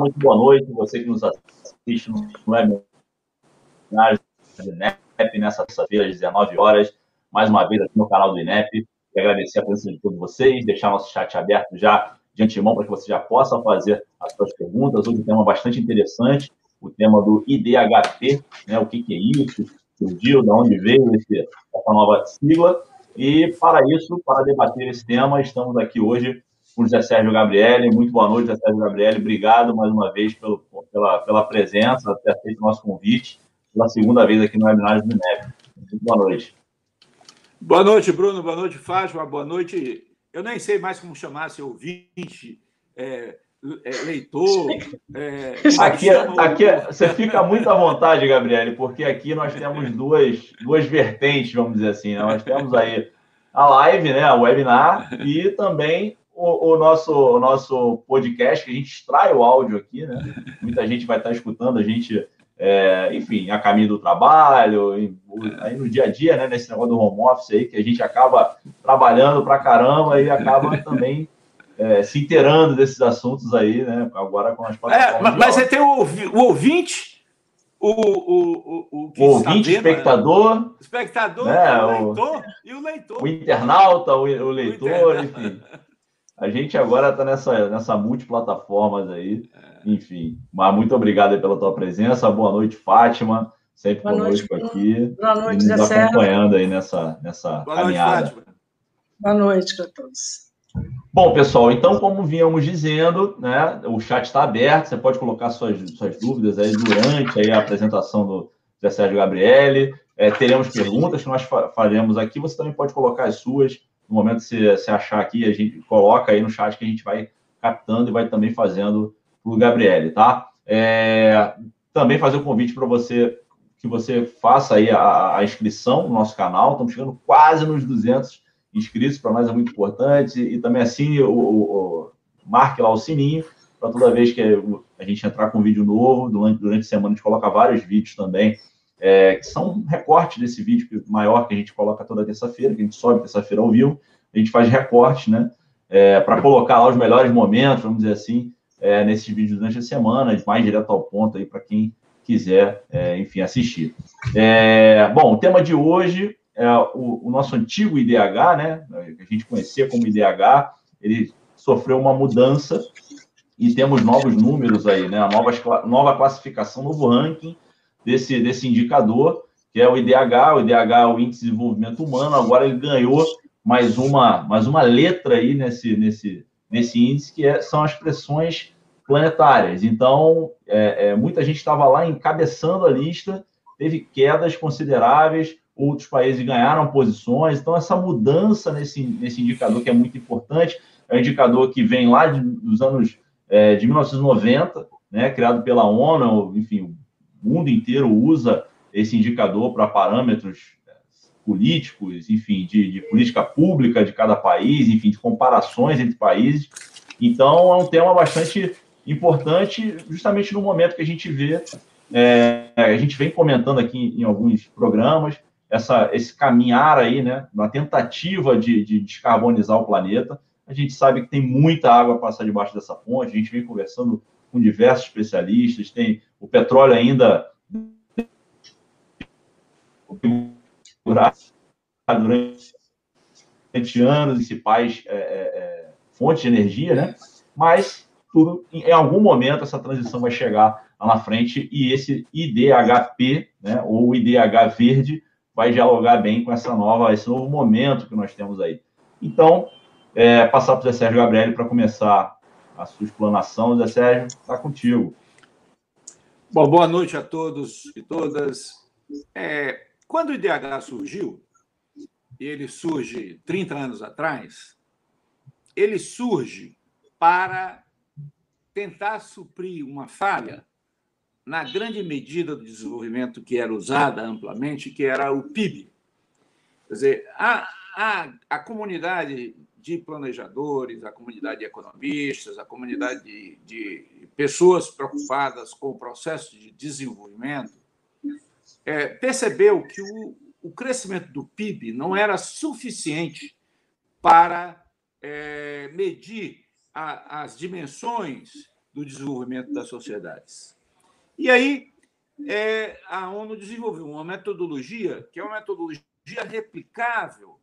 Muito boa noite. Você que nos assiste no webinar do INEP nessa terça-feira, às 19 horas, mais uma vez aqui no canal do INEP. E agradecer a presença de todos vocês, deixar nosso chat aberto já de antemão para que você já possa fazer as suas perguntas. Hoje um tema bastante interessante, o tema do IDHP, né? o que, que é isso, surgiu, de onde veio esse, essa nova sigla. E para isso, para debater esse tema, estamos aqui hoje com o José Sérgio Gabriele. Muito boa noite, José Sérgio Gabriele. Obrigado mais uma vez pelo, pela, pela presença, ter aceito o nosso convite, pela segunda vez aqui no webinar do INEP. Muito boa noite. Boa noite, Bruno. Boa noite, Fátima. Boa noite. Eu nem sei mais como chamar, se ouvinte, é, é, leitor. É, aqui, aqui você fica muito à vontade, Gabriele, porque aqui nós temos duas, duas vertentes, vamos dizer assim. Né? Nós temos aí a live, né, o webinar, e também o, o, nosso, o nosso podcast, que a gente extrai o áudio aqui, né? Muita gente vai estar escutando a gente, é, enfim, a caminho do trabalho, aí no dia a dia, né? Nesse negócio do home office aí, que a gente acaba trabalhando pra caramba e acaba também é, se inteirando desses assuntos aí, né? Agora com as plataformas. É, mas você tem o, o ouvinte, o, o, o, o, o ouvinte, vendo, espectador. Né? Espectador, né? o leitor e o leitor. O internauta, o, o leitor, o enfim. A gente agora está nessa, nessa multiplataformas aí, é. enfim. Mas muito obrigado pela tua presença. Boa noite, Fátima. Sempre Boa conosco noite, aqui. Boa noite, e nos acompanhando aí nessa, nessa Boa caminhada. Noite, Fátima. Boa noite a todos. Bom, pessoal, então, como vínhamos dizendo, né, o chat está aberto, você pode colocar suas, suas dúvidas aí durante aí a apresentação do Zé Sérgio Gabriele. É, teremos perguntas que nós faremos aqui, você também pode colocar as suas no momento que você, achar aqui, a gente coloca aí no chat que a gente vai captando e vai também fazendo o Gabriele, tá? É, também fazer o um convite para você que você faça aí a, a, inscrição no nosso canal. Estamos chegando quase nos 200 inscritos, para nós é muito importante. E também assim, o, o, o marque lá o sininho para toda vez que a gente entrar com um vídeo novo, durante, durante a semana a gente coloca vários vídeos também é, que são recortes desse vídeo maior que a gente coloca toda terça-feira, que a gente sobe terça-feira ao vivo, a gente faz recortes, né? É, para colocar lá os melhores momentos, vamos dizer assim, é, nesses vídeos durante a semana, mais direto ao ponto aí para quem quiser, é, enfim, assistir. É, bom, o tema de hoje é o, o, nosso antigo IDH, né? Que a gente conhecia como IDH, ele sofreu uma mudança e temos novos números aí, né? A nova, nova classificação, novo ranking desse, desse indicador, que é o IDH, o IDH é o Índice de Desenvolvimento Humano, agora ele ganhou mais uma, mais uma letra aí nesse, nesse, nesse índice, que é, são as pressões planetárias. Então, é, é, muita gente estava lá encabeçando a lista, teve quedas consideráveis, outros países ganharam posições. Então, essa mudança nesse, nesse indicador, que é muito importante, é um indicador que vem lá de, dos anos é, de 1990, né, criado pela ONU, enfim, mundo inteiro usa esse indicador para parâmetros é, políticos, enfim, de, de, política pública de cada país, enfim, de comparações entre países. Então, é um tema bastante importante, justamente no momento que a gente vê, é, a gente vem comentando aqui em alguns programas, essa, esse caminhar aí, né, uma tentativa de, de descarbonizar o planeta. A gente sabe que tem muita água a passar debaixo dessa ponte, a gente vem conversando com diversos especialistas, tem o petróleo ainda durante anos, principais é, é, é, fontes de energia, né? Mas tudo, em algum momento essa transição vai chegar lá na frente e esse IDHP, né, ou IDH verde, vai dialogar bem com essa nova, esse novo momento que nós temos aí. Então, é, passar para o Zé Sérgio Gabriel para começar a sua explanação. Zé Sérgio, está contigo. Bom, boa noite a todos e todas. É, quando o IDH surgiu, e ele surge 30 anos atrás, ele surge para tentar suprir uma falha na grande medida do desenvolvimento que era usada amplamente, que era o PIB. Quer dizer, a, a, a comunidade de planejadores, a comunidade de economistas, a comunidade de, de pessoas preocupadas com o processo de desenvolvimento, é, percebeu que o, o, crescimento do PIB não era suficiente para é, medir a, as dimensões do desenvolvimento das sociedades. E aí, é, a ONU desenvolveu uma metodologia que é uma metodologia replicável,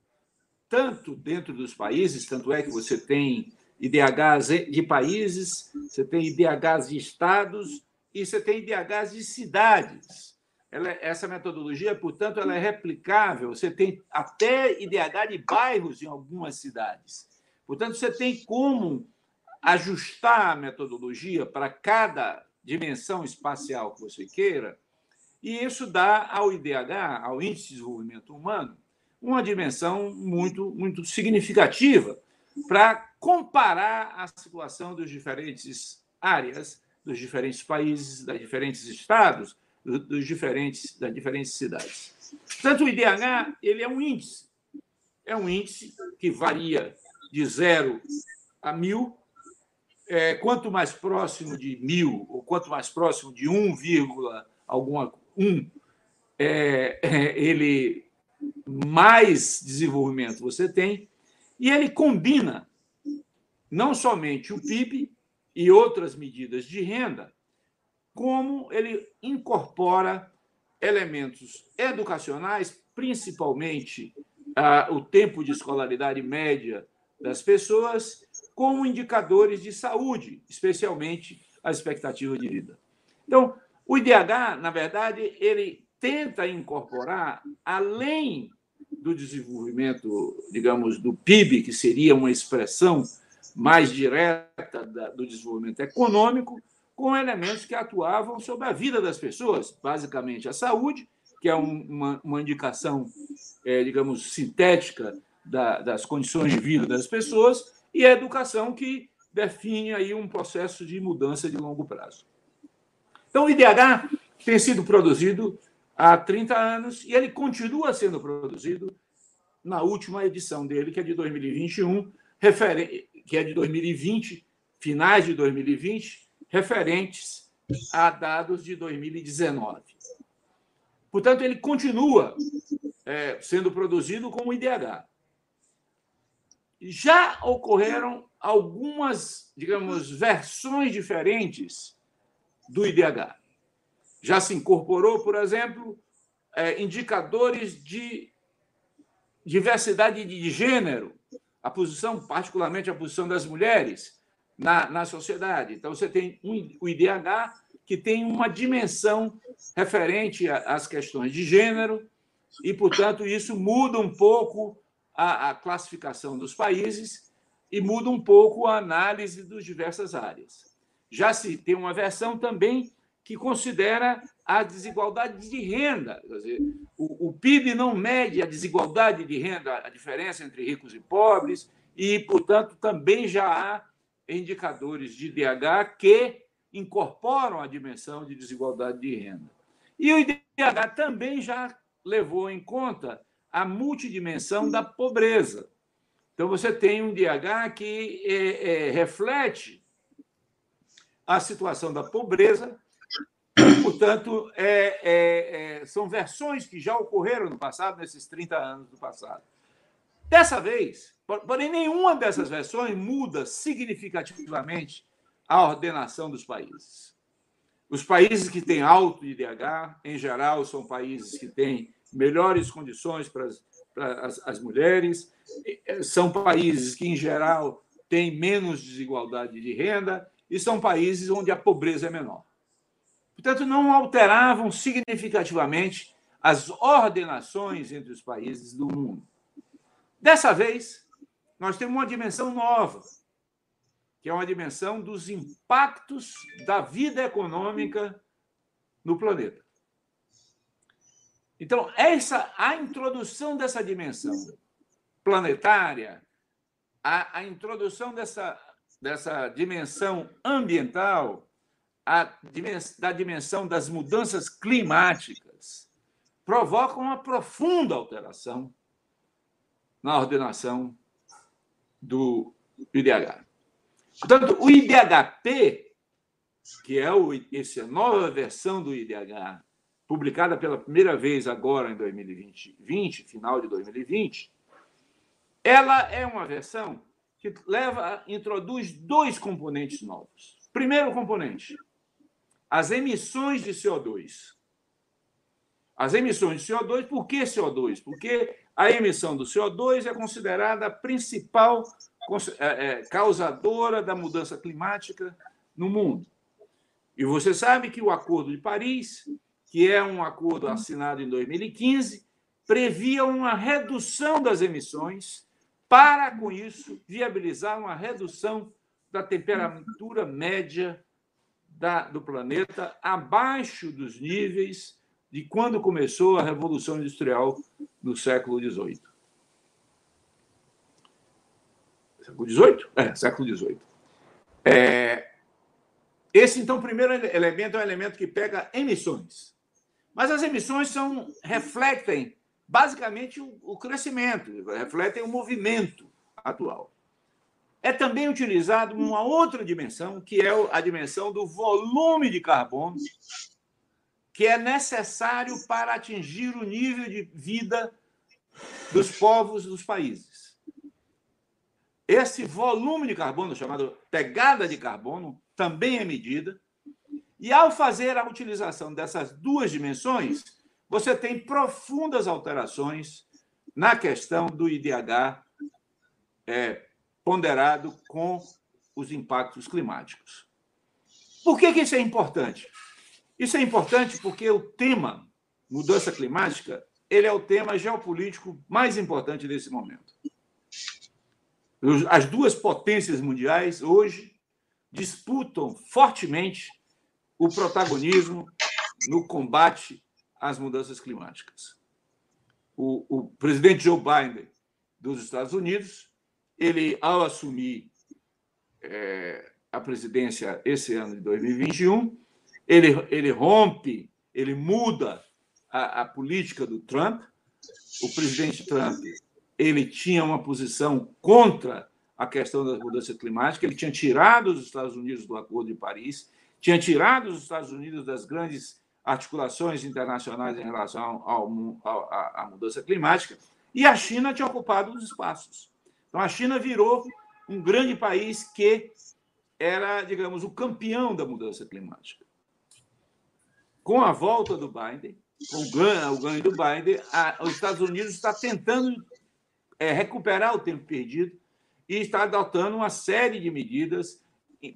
tanto dentro dos países, tanto é que você tem IDHs de países, você tem IDHs de estados e você tem IDHs de cidades. Ela, essa metodologia, portanto, ela é replicável. Você tem até IDH de bairros em algumas cidades. Portanto, você tem como ajustar a metodologia para cada dimensão espacial que você queira, e isso dá ao IDH, ao Índice de Desenvolvimento Humano, uma dimensão muito, muito significativa para comparar a situação dos diferentes áreas, dos diferentes países, dos diferentes estados, dos diferentes, das diferentes cidades. Portanto, o IDH ele é um índice. É um índice que varia de zero a mil. É, quanto mais próximo de mil, ou quanto mais próximo de 1, alguma um, é, é, ele mais desenvolvimento você tem, e ele combina não somente o PIB e outras medidas de renda, como ele incorpora elementos educacionais, principalmente ah, o tempo de escolaridade média das pessoas, como indicadores de saúde, especialmente a expectativa de vida. Então, o IDH, na verdade, ele tenta incorporar, além do desenvolvimento, digamos, do PIB, que seria uma expressão mais direta do desenvolvimento econômico, com elementos que atuavam sobre a vida das pessoas, basicamente a saúde, que é uma, uma indicação, é, digamos, sintética da, das condições de vida das pessoas, e a educação, que define aí um processo de mudança de longo prazo. Então, o IDH tem sido produzido há 30 anos e ele continua sendo produzido na última edição dele, que é de 2021, que é de 2020, finais de 2020, referentes a dados de 2019. Portanto, ele continua é, sendo produzido como IDH. Já ocorreram algumas, digamos, versões diferentes do IDH. Já se incorporou, por exemplo, é, indicadores de diversidade de gênero, a posição, particularmente a posição das mulheres na, na sociedade. Então, você tem um, o IDH que tem uma dimensão referente às questões de gênero, e, portanto, isso muda um pouco a, a classificação dos países e muda um pouco a análise das diversas áreas. Já se tem uma versão também que considera a desigualdade de renda. Dizer, o, o, PIB não mede a desigualdade de renda, a diferença entre ricos e pobres, e, portanto, também já há indicadores de IDH que incorporam a dimensão de desigualdade de renda. E o IDH também já levou em conta a multidimensão da pobreza. Então, você tem um IDH que é, é, reflete a situação da pobreza. Portanto, é, é, é, são versões que já ocorreram no passado, nesses 30 anos do passado. Dessa vez, porém, nenhuma dessas versões muda significativamente a ordenação dos países. Os países que têm alto IDH, em geral, são países que têm melhores condições para as, para as, as mulheres, são países que, em geral, têm menos desigualdade de renda e são países onde a pobreza é menor. Portanto, não alteravam significativamente as ordenações entre os países do mundo. Dessa vez, nós temos uma dimensão nova, que é uma dimensão dos impactos da vida econômica no planeta. Então, essa a introdução dessa dimensão planetária, a, a introdução dessa dessa dimensão ambiental, a, da dimensão das mudanças climáticas, provocam uma profunda alteração na ordenação do IDH. Portanto, o IDHP, que é o, essa nova versão do IDH, publicada pela primeira vez agora em 2020, 20, final de 2020, ela é uma versão que leva, introduz dois componentes novos. Primeiro componente: as emissões de CO2. As emissões de CO2, por que CO2? Porque a emissão do CO2 é considerada a principal é, é, causadora da mudança climática no mundo. E você sabe que o Acordo de Paris, que é um acordo assinado em 2015, previa uma redução das emissões para, com isso, viabilizar uma redução da temperatura média da, do planeta abaixo dos níveis de quando começou a Revolução Industrial no século XVIII. Século XVIII? É, século XVIII. É, esse, então, primeiro elemento é um elemento que pega emissões. Mas as emissões são, refletem basicamente o, o crescimento, refletem o movimento atual. É também utilizado uma outra dimensão, que é a dimensão do volume de carbono, que é necessário para atingir o nível de vida dos povos dos países. Esse volume de carbono, chamado pegada de carbono, também é medida. E ao fazer a utilização dessas duas dimensões, você tem profundas alterações na questão do IDH é, ponderado com os impactos climáticos. Por que, que isso é importante? Isso é importante porque o tema mudança climática ele é o tema geopolítico mais importante desse momento. As duas potências mundiais hoje disputam fortemente o protagonismo no combate às mudanças climáticas. O, o presidente Joe Biden dos Estados Unidos, ele, ao assumir é, a presidência esse ano de 2021, ele, ele rompe, ele muda a, a política do Trump. O presidente Trump ele tinha uma posição contra a questão da mudança climática, ele tinha tirado os Estados Unidos do Acordo de Paris, tinha tirado os Estados Unidos das grandes articulações internacionais em relação ao, à mudança climática, e a China tinha ocupado os espaços. Então, a China virou um grande país que era, digamos, o campeão da mudança climática. Com a volta do Biden, com o ganho, do Biden, a, os Estados Unidos está tentando é, recuperar o tempo perdido e está adotando uma série de medidas,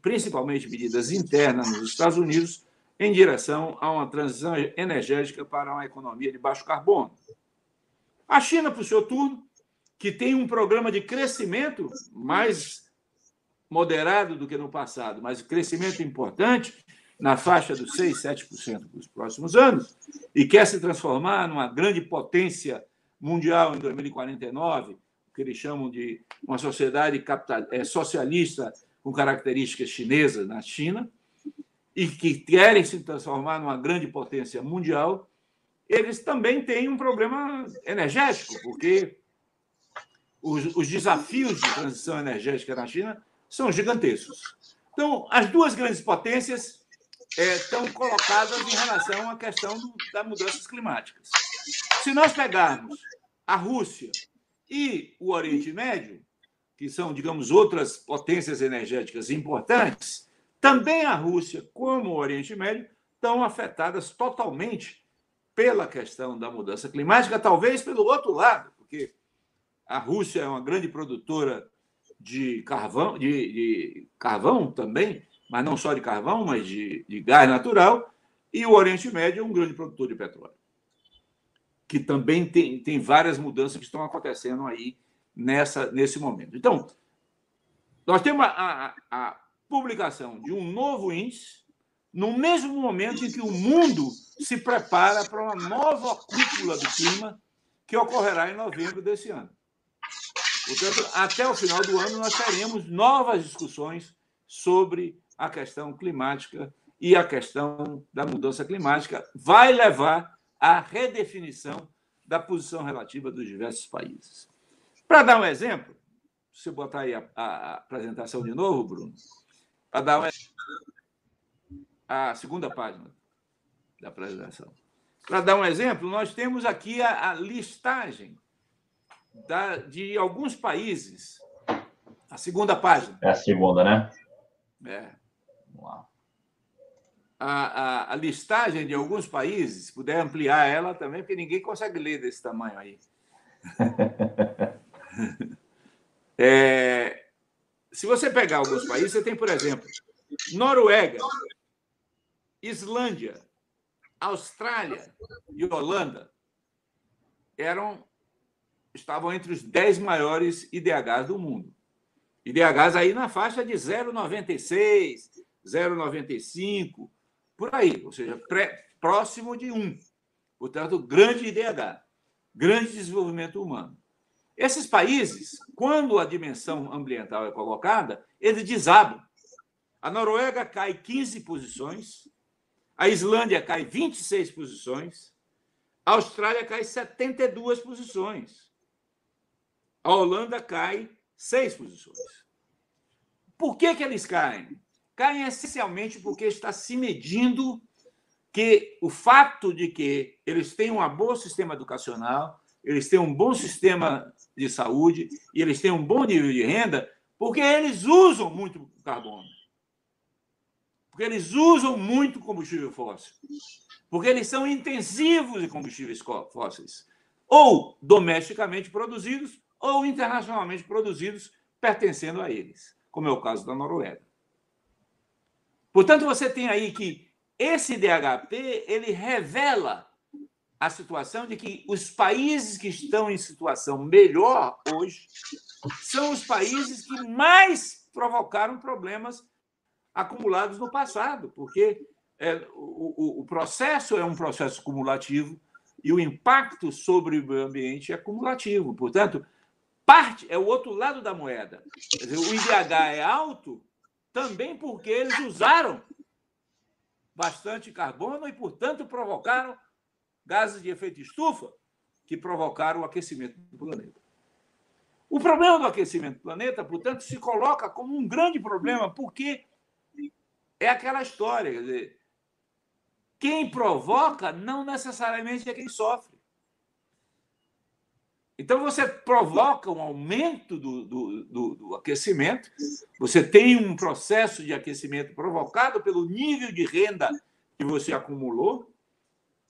principalmente medidas internas nos Estados Unidos, em direção a uma transição energética para uma economia de baixo carbono. A China, por seu turno, que tem um programa de crescimento mais moderado do que no passado, mas crescimento importante, na faixa dos 6, 7% nos próximos anos, e quer se transformar numa grande potência mundial em 2049, o que eles chamam de uma sociedade capital, é, socialista com características chinesas na China, e que querem se transformar numa grande potência mundial, eles também têm um problema energético, porque os, os desafios de transição energética na China são gigantescos. Então, as duas grandes potências é, estão colocadas em relação à questão do, das mudanças climáticas. Se nós pegarmos a Rússia e o Oriente Médio, que são, digamos, outras potências energéticas importantes, também a Rússia, como o Oriente Médio, estão afetadas totalmente pela questão da mudança climática, talvez pelo outro lado, porque a Rússia é uma grande produtora de carvão, de, de carvão também, mas não só de carvão, mas de, de gás natural, e o Oriente Médio é um grande produtor de petróleo, que também tem, tem várias mudanças que estão acontecendo aí nessa, nesse momento. Então, nós temos a, a, a publicação de um novo índice no mesmo momento em que o mundo se prepara para uma nova cúpula do clima que ocorrerá em novembro desse ano. Portanto, até o final do ano, nós teremos novas discussões sobre a questão climática e a questão da mudança climática vai levar à redefinição da posição relativa dos diversos países. Para dar um exemplo, se você botar aí a, a, apresentação de novo, Bruno, para dar um, a segunda página da apresentação. Para dar um exemplo, nós temos aqui a, a listagem da, de alguns países. A segunda página. É a segunda, né? É. Vamos lá. A, a, a, listagem de alguns países, se puder ampliar ela também, porque ninguém consegue ler desse tamanho aí. é, se você pegar alguns países, você tem, por exemplo, Noruega, Islândia, Austrália e Holanda eram estavam entre os 10 maiores IDHs do mundo. IDHs aí na faixa de 0,96, 0,95, por aí, ou seja, pré, próximo de 1. Portanto, grande IDH, grande desenvolvimento humano. Esses países, quando a dimensão ambiental é colocada, eles desabam. A Noruega cai 15 posições, a Islândia cai 26 posições, a Austrália cai 72 posições, a Holanda cai 6 posições. Por que, que eles caem? Caem essencialmente porque está se medindo que o fato de que eles têm um bom sistema educacional, eles têm um bom sistema de saúde e eles têm um bom nível de renda, porque eles usam muito carbono. Porque eles usam muito combustível fóssil. Porque eles são intensivos em combustíveis fósseis. Ou domesticamente produzidos, ou internacionalmente produzidos, pertencendo a eles, como é o caso da Noruega. Portanto, você tem aí que esse DHP ele revela a situação de que os países que estão em situação melhor hoje são os países que mais provocaram problemas acumulados no passado, porque é, o, o, processo é um processo cumulativo e o impacto sobre o meio ambiente é cumulativo. Portanto, parte é o outro lado da moeda. O IDH é alto também porque eles usaram bastante carbono e, portanto, provocaram gases de efeito estufa que provocaram o aquecimento do planeta. O problema do aquecimento do planeta, portanto, se coloca como um grande problema porque é aquela história, quer dizer, quem provoca não necessariamente é quem sofre. Então, você provoca um aumento do, do, do, do, aquecimento, você tem um processo de aquecimento provocado pelo nível de renda que você acumulou,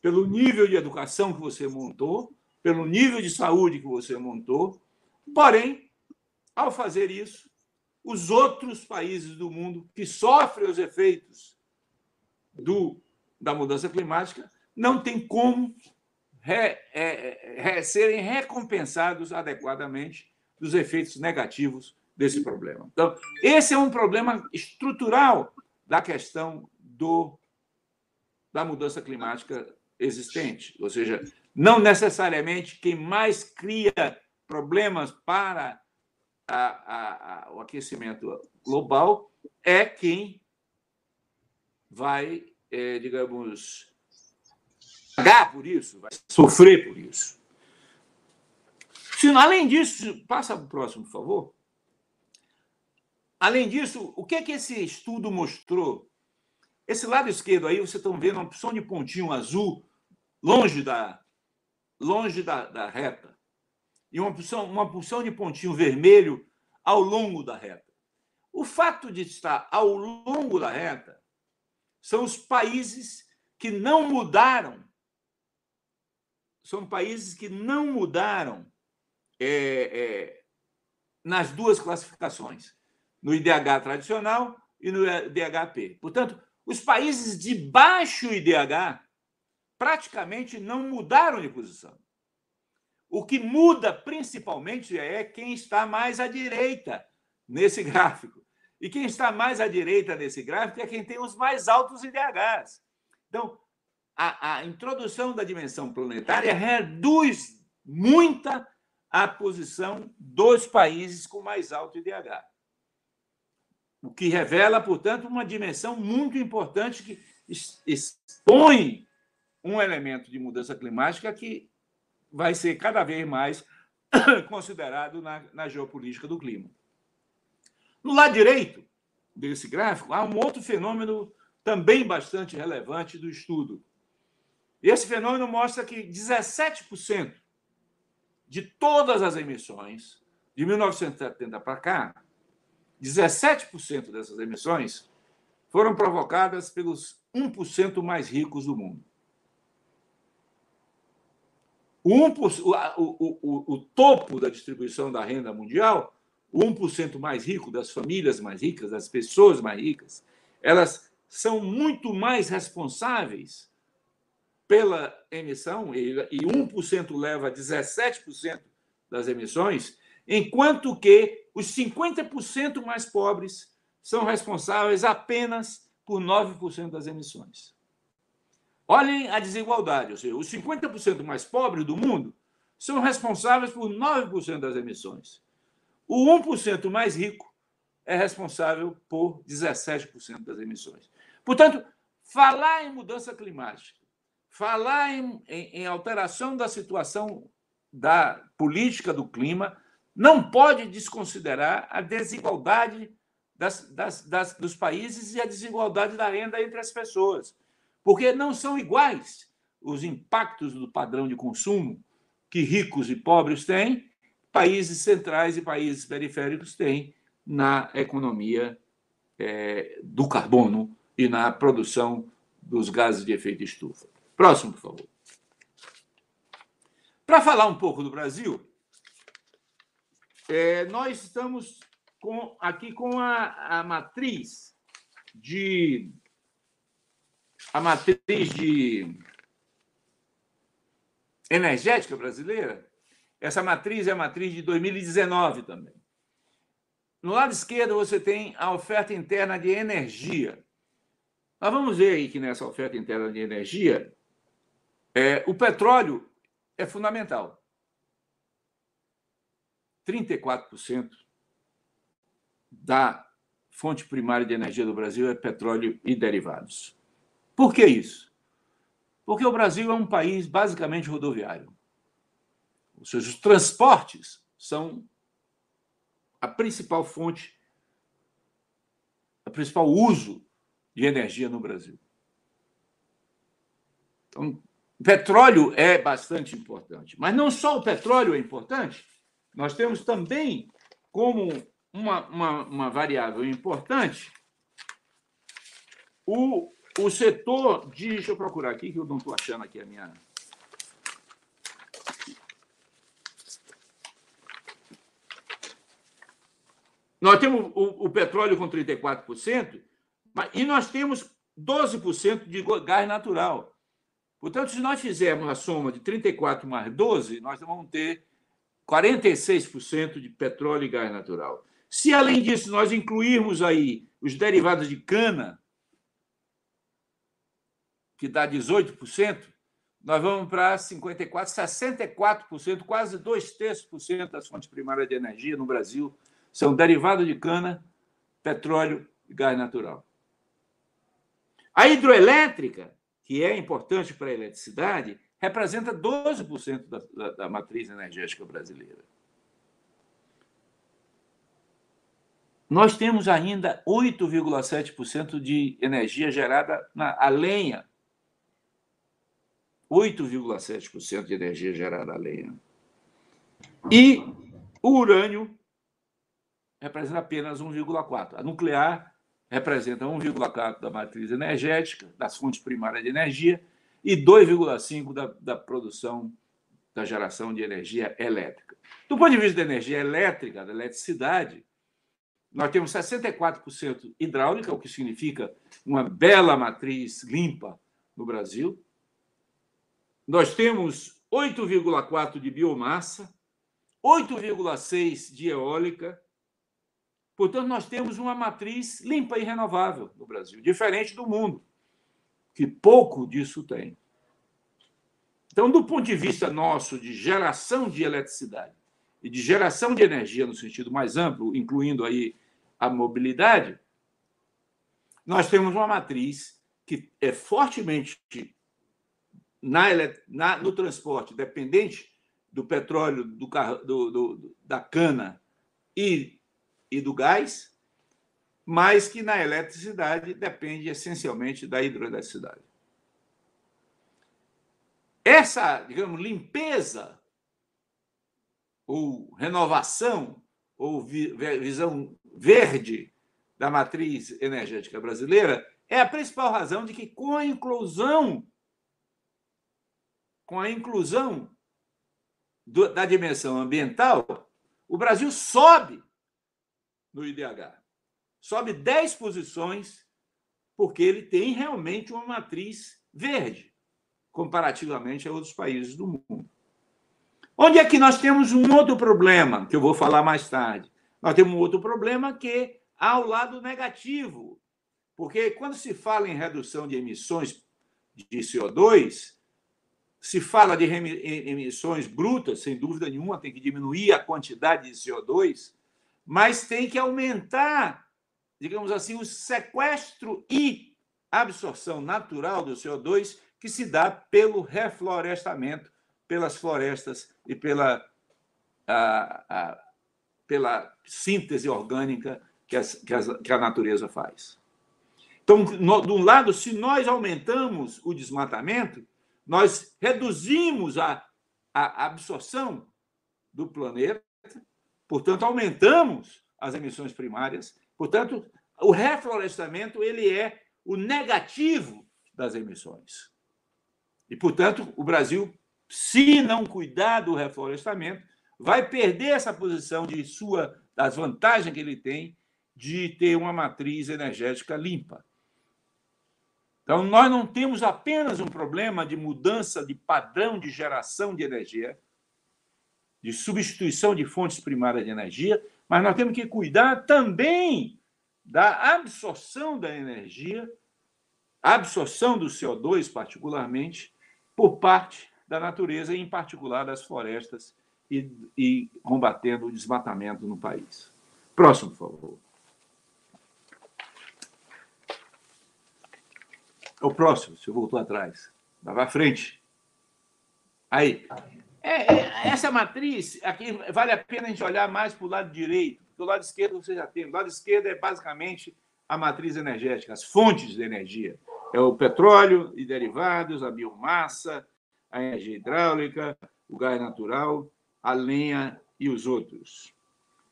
pelo nível de educação que você montou, pelo nível de saúde que você montou. Porém, ao fazer isso, os outros países do mundo que sofrem os efeitos do, da mudança climática não têm como re, é, re, serem recompensados adequadamente dos efeitos negativos desse problema. Então, esse é um problema estrutural da questão do, da mudança climática existente. Ou seja, não necessariamente quem mais cria problemas para a, a, a, o aquecimento global é quem vai, é, digamos, pagar por isso, vai sofrer por isso. Se, além disso, passa para o próximo, por favor. Além disso, o que é que esse estudo mostrou? Esse lado esquerdo aí, vocês estão vendo uma opção de pontinho azul longe da, longe da, da reta e uma porção, uma porção de pontinho vermelho ao longo da reta. O fato de estar ao longo da reta são os países que não mudaram. São países que não mudaram é, é, nas duas classificações, no IDH tradicional e no IDHP. Portanto, os países de baixo IDH praticamente não mudaram de posição. O que muda principalmente é quem está mais à direita nesse gráfico. E quem está mais à direita nesse gráfico é quem tem os mais altos IDHs. Então, a, a introdução da dimensão planetária reduz muita a posição dos países com mais alto IDH. O que revela, portanto, uma dimensão muito importante que expõe um elemento de mudança climática que vai ser cada vez mais considerado na, na geopolítica do clima. No lado direito desse gráfico, há um outro fenômeno também bastante relevante do estudo. Esse fenômeno mostra que 17% de todas as emissões de 1970 para cá, 17% dessas emissões foram provocadas pelos 1% mais ricos do mundo. O, 1%, o, o, o, topo da distribuição da renda mundial, o 1% mais rico, das famílias mais ricas, das pessoas mais ricas, elas são muito mais responsáveis pela emissão, e 1% leva a 17% das emissões, enquanto que os 50% mais pobres são responsáveis apenas por 9% das emissões. Olhem a desigualdade, ou seja, os 50% mais pobres do mundo são responsáveis por 9% das emissões. O 1% mais rico é responsável por 17% das emissões. Portanto, falar em mudança climática, falar em, em, em alteração da situação da política do clima, não pode desconsiderar a desigualdade das, das, das, dos países e a desigualdade da renda entre as pessoas, porque não são iguais os impactos do padrão de consumo que ricos e pobres têm, países centrais e países periféricos têm na economia é, do carbono e na produção dos gases de efeito estufa. Próximo, por favor. Para falar um pouco do Brasil, é, nós estamos com, aqui com a, a matriz de a matriz de energética brasileira. Essa matriz é a matriz de 2019 também. No lado esquerdo você tem a oferta interna de energia. Nós vamos ver aí que nessa oferta interna de energia, é, o petróleo é fundamental. 34% da fonte primária de energia do Brasil é petróleo e derivados. Por que isso? Porque o Brasil é um país basicamente rodoviário. Ou seja, os transportes são a principal fonte, a principal uso de energia no Brasil. Então, o petróleo é bastante importante. Mas não só o petróleo é importante, nós temos também como uma, uma, uma variável importante o, o setor de. Deixa eu procurar aqui, que eu não estou achando aqui a minha. Nós temos o, o petróleo com 34%, mas, e nós temos 12% de gás natural. Portanto, se nós fizermos a soma de 34 mais 12, nós vamos ter 46% de petróleo e gás natural. Se, além disso, nós incluirmos aí os derivados de cana, que dá 18%, nós vamos para 54%, 64%, quase dois terços por cento das fontes primárias de energia no Brasil são derivados de cana, petróleo e gás natural. A hidroelétrica, que é importante para a eletricidade, representa 12% da, da, da matriz energética brasileira. Nós temos ainda 8,7% de energia gerada na a lenha. 8,7% de energia gerada a lenha. E o urânio representa apenas 1,4%. A nuclear representa 1,4% da matriz energética, das fontes primárias de energia, e 2,5% da, da produção da geração de energia elétrica. Do ponto de vista da energia elétrica, da eletricidade, nós temos 64% hidráulica, o que significa uma bela matriz limpa no Brasil. Nós temos 8,4% de biomassa, 8,6% de eólica. Portanto, nós temos uma matriz limpa e renovável no Brasil, diferente do mundo que pouco disso tem. Então, do ponto de vista nosso de geração de eletricidade e de geração de energia no sentido mais amplo, incluindo aí a mobilidade, nós temos uma matriz que é fortemente na, na no transporte dependente do petróleo, do, do, do, da cana e, e do gás, mas que na eletricidade depende essencialmente da hidroeletricidade. Essa, digamos, limpeza ou renovação ou visão verde da matriz energética brasileira é a principal razão de que, com a inclusão, com a inclusão do, da dimensão ambiental, o Brasil sobe no IDH. Sobe 10 posições, porque ele tem realmente uma matriz verde, comparativamente a outros países do mundo. Onde é que nós temos um outro problema, que eu vou falar mais tarde? Nós temos um outro problema que há o lado negativo. Porque quando se fala em redução de emissões de CO2, se fala de emissões brutas, sem dúvida nenhuma, tem que diminuir a quantidade de CO2, mas tem que aumentar, digamos assim, o sequestro e absorção natural do CO2 que se dá pelo reflorestamento, pelas florestas e pela, a, a, pela síntese orgânica que, as, que, as, que a natureza faz. Então, no, de um lado, se nós aumentamos o desmatamento, nós reduzimos a, a absorção do planeta, portanto, aumentamos as emissões primárias. Portanto, o reflorestamento ele é o negativo das emissões. E, portanto, o Brasil, se não cuidar do reflorestamento, vai perder essa posição de sua das vantagens que ele tem de ter uma matriz energética limpa. Então, nós não temos apenas um problema de mudança de padrão de geração de energia, de substituição de fontes primárias de energia, mas nós temos que cuidar também da absorção da energia, absorção do CO2, particularmente, por parte da natureza, e em particular das florestas, e, e combatendo o desmatamento no país. Próximo, por favor. O próximo, você voltou atrás. Vai para frente. Aí. É, é, essa matriz, aqui vale a pena a gente olhar mais para o lado direito. Do lado esquerdo você já tem. O lado esquerdo é basicamente a matriz energética, as fontes de energia. É o petróleo e derivados, a biomassa, a energia hidráulica, o gás natural, a lenha e os outros.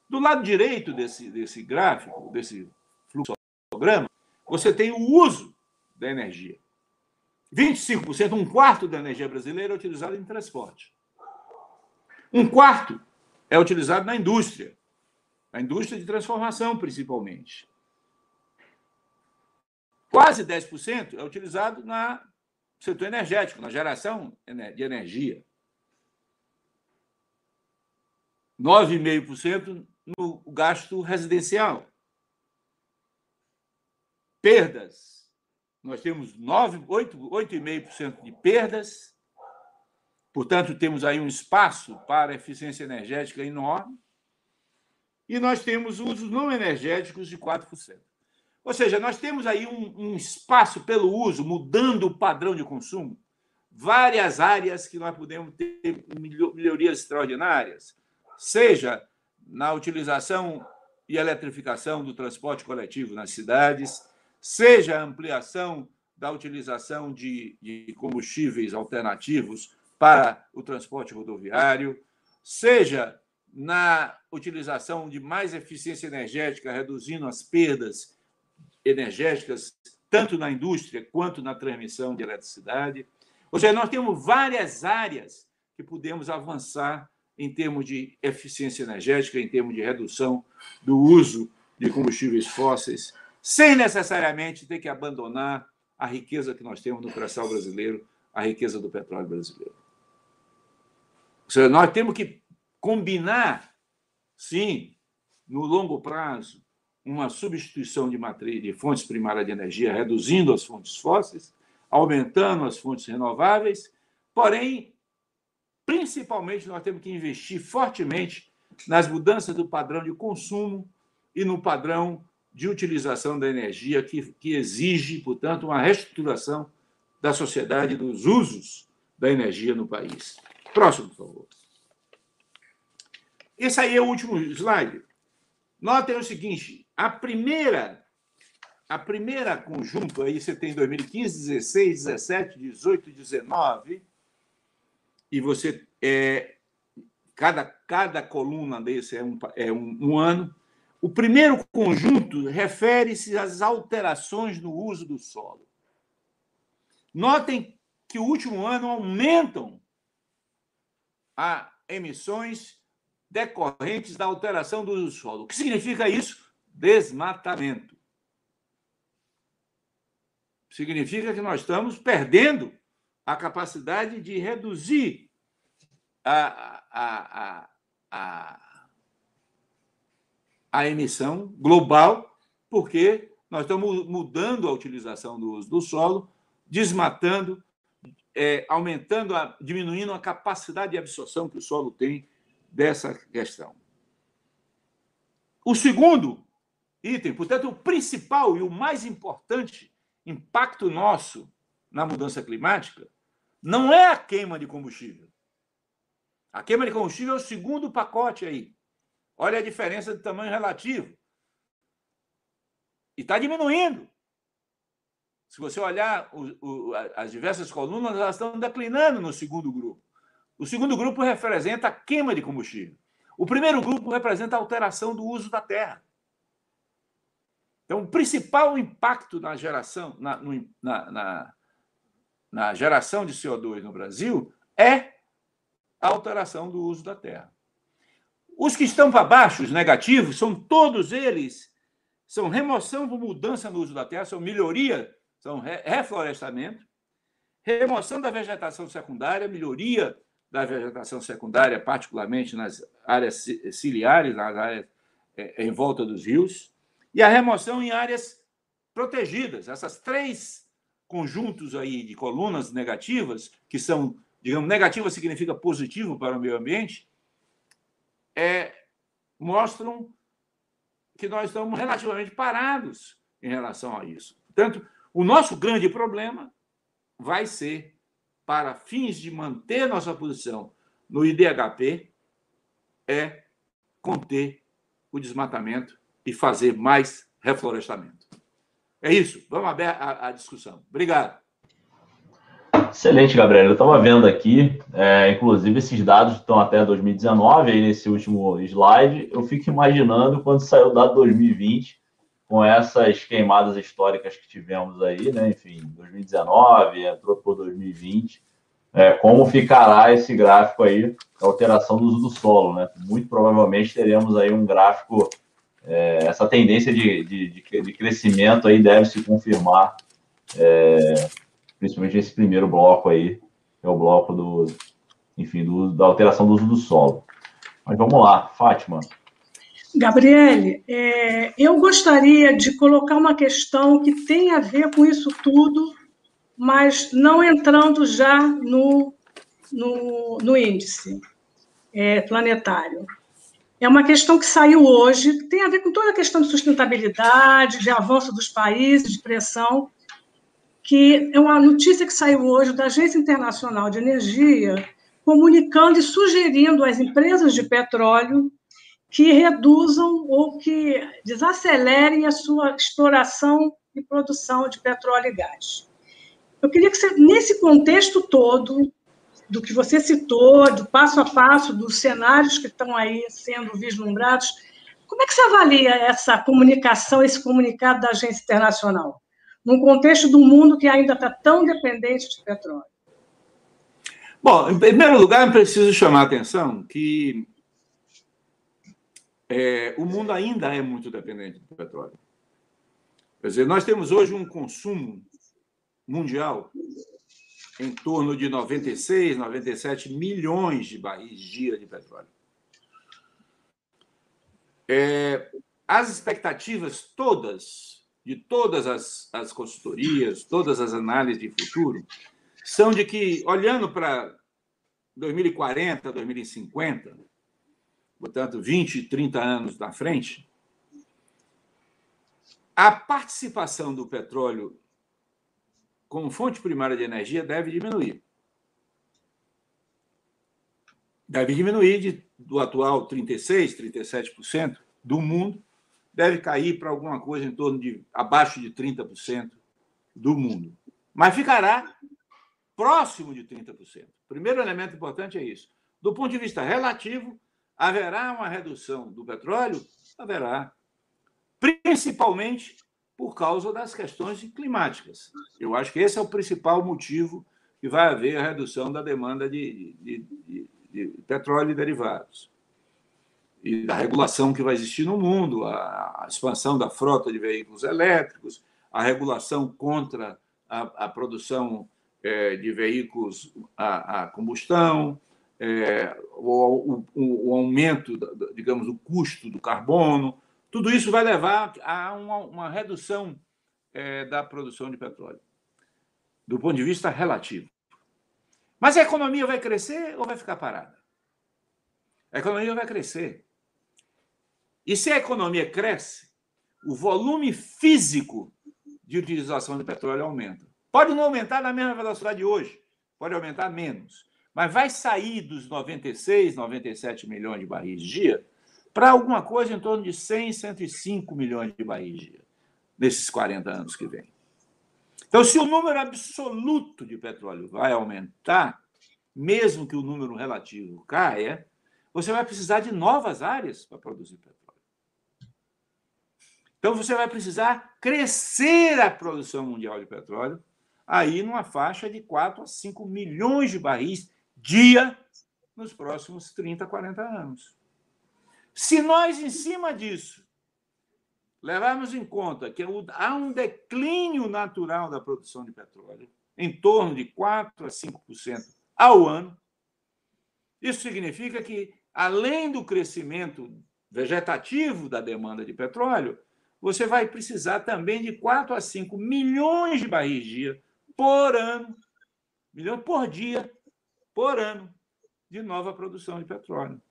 Do lado direito desse, desse gráfico, desse fluxograma, você tem o uso da energia. 25%, um quarto da energia brasileira é utilizada em transporte. Um quarto é utilizado na indústria, na indústria de transformação, principalmente. Quase 10% é utilizado no setor energético, na geração de energia. 9,5% no gasto residencial. Perdas nós temos 8,5% de perdas, portanto, temos aí um espaço para eficiência energética enorme, e nós temos usos não energéticos de 4%. Ou seja, nós temos aí um, um espaço pelo uso, mudando o padrão de consumo, várias áreas que nós podemos ter melhorias extraordinárias, seja na utilização e eletrificação do transporte coletivo nas cidades, seja a ampliação da utilização de, de combustíveis alternativos para o transporte rodoviário, seja na utilização de mais eficiência energética, reduzindo as perdas energéticas, tanto na indústria quanto na transmissão de eletricidade. Ou seja, nós temos várias áreas que podemos avançar em termos de eficiência energética, em termos de redução do uso de combustíveis fósseis sem necessariamente ter que abandonar a riqueza que nós temos no pré-sal brasileiro, a riqueza do petróleo brasileiro. Seja, nós temos que combinar, sim, no longo prazo, uma substituição de matriz de fontes primárias de energia, reduzindo as fontes fósseis, aumentando as fontes renováveis, porém, principalmente nós temos que investir fortemente nas mudanças do padrão de consumo e no padrão de utilização da energia que, que exige, portanto, uma reestruturação da sociedade dos usos da energia no país. Próximo, por favor. Esse aí é o último slide. Notem o seguinte: a primeira, a primeira conjunto aí você tem 2015, 16, 17, 18, 19, e você é cada cada coluna desse é um, é um, um ano. O primeiro conjunto refere-se às alterações no uso do solo. Notem que o último ano aumentam as emissões decorrentes da alteração do uso do solo. O que significa isso? Desmatamento. Significa que nós estamos perdendo a capacidade de reduzir a, a, a, a, a emissão global, porque nós estamos mudando a utilização do uso do solo, desmatando, é, aumentando, a, diminuindo a capacidade de absorção que o solo tem dessa questão. O segundo item, portanto, o principal e o mais importante impacto nosso na mudança climática não é a queima de combustível. A queima de combustível é o segundo pacote aí. Olha a diferença de tamanho relativo. E está diminuindo. Se você olhar o, o, as diversas colunas, elas estão declinando no segundo grupo. O segundo grupo representa a queima de combustível. O primeiro grupo representa a alteração do uso da terra. Então, o principal impacto na geração, na, no, na, na, na geração de CO2 no Brasil é a alteração do uso da terra. Os que estão para baixo, os negativos, são todos eles, são remoção por mudança no uso da terra, são melhoria, são reflorestamento, remoção da vegetação secundária, melhoria da vegetação secundária, particularmente nas áreas ciliares, nas áreas é, em volta dos rios, e a remoção em áreas protegidas. Essas três conjuntos aí de colunas negativas, que são, digamos, negativa significa positivo para o meio ambiente, é, mostram que nós estamos relativamente parados em relação a isso. Portanto, o nosso grande problema vai ser, para fins de manter nossa posição no IDHP, é conter o desmatamento e fazer mais reflorestamento. É isso. Vamos abrir a, a discussão. Obrigado. Excelente, Gabriel. Eu estava vendo aqui, é, inclusive esses dados estão até 2019, aí nesse último slide. Eu fico imaginando quando saiu o dado 2020, com essas queimadas históricas que tivemos aí, né? Enfim, 2019, entrou por 2020. É, como ficará esse gráfico aí, a alteração do uso do solo, né? Muito provavelmente teremos aí um gráfico é, essa tendência de, de, de, crescimento aí deve se confirmar, é, principalmente nesse primeiro bloco aí, que é o bloco do, enfim, do, da alteração do uso do solo. Mas vamos lá, Fátima. Gabriele, é, eu gostaria de colocar uma questão que tem a ver com isso tudo, mas não entrando já no, no, no índice é, planetário. É uma questão que saiu hoje, tem a ver com toda a questão de sustentabilidade, de avanço dos países, de pressão, que é uma notícia que saiu hoje da Agência Internacional de Energia, comunicando e sugerindo às empresas de petróleo que reduzam ou que desacelerem a sua exploração e produção de petróleo e gás. Eu queria que você, nesse contexto todo, do que você citou, do passo a passo, dos cenários que estão aí sendo vislumbrados. Como é que você avalia essa comunicação, esse comunicado da agência internacional, num contexto do mundo que ainda está tão dependente de petróleo? Bom, em primeiro lugar, eu preciso chamar a atenção que é, o mundo ainda é muito dependente do petróleo. Quer dizer, nós temos hoje um consumo mundial em torno de 96, 97 milhões de barris dia de petróleo. É, as expectativas todas, de todas as, as consultorias, todas as análises de futuro, são de que, olhando para 2040, 2050, portanto, 20, 30 anos na frente, a participação do petróleo como fonte primária de energia deve diminuir. Deve diminuir de, do atual 36%, 37% do mundo, deve cair para alguma coisa em torno de abaixo de 30% do mundo. Mas ficará próximo de 30%. O primeiro elemento importante é isso. Do ponto de vista relativo, haverá uma redução do petróleo? Haverá. principalmente por causa das questões climáticas. Eu acho que esse é o principal motivo que vai haver a redução da demanda de, de, de, de petróleo e derivados. E da regulação que vai existir no mundo, a, expansão da frota de veículos elétricos, a regulação contra a, a produção é, de veículos a, a combustão, é, o, o, o, aumento, digamos, do custo do carbono, tudo isso vai levar a uma, uma redução é, da produção de petróleo, do ponto de vista relativo. Mas a economia vai crescer ou vai ficar parada? A economia vai crescer. E se a economia cresce, o volume físico de utilização de petróleo aumenta. Pode não aumentar na mesma velocidade de hoje, pode aumentar menos, mas vai sair dos 96, 97 milhões de barris dia para alguma coisa em torno de 100, 105 milhões de barris dia, nesses 40 anos que vem. Então, se o número absoluto de petróleo vai aumentar, mesmo que o número relativo caia, você vai precisar de novas áreas para produzir petróleo. Então, você vai precisar crescer a produção mundial de petróleo, aí numa faixa de 4 a 5 milhões de barris dia nos próximos 30, 40 anos. Se nós, em cima disso, levarmos em conta que há um declínio natural da produção de petróleo, em torno de 4% a 5% ao ano, isso significa que, além do crescimento vegetativo da demanda de petróleo, você vai precisar também de 4 a 5 milhões de barris dia por ano, milhão por dia, por ano, de nova produção de petróleo.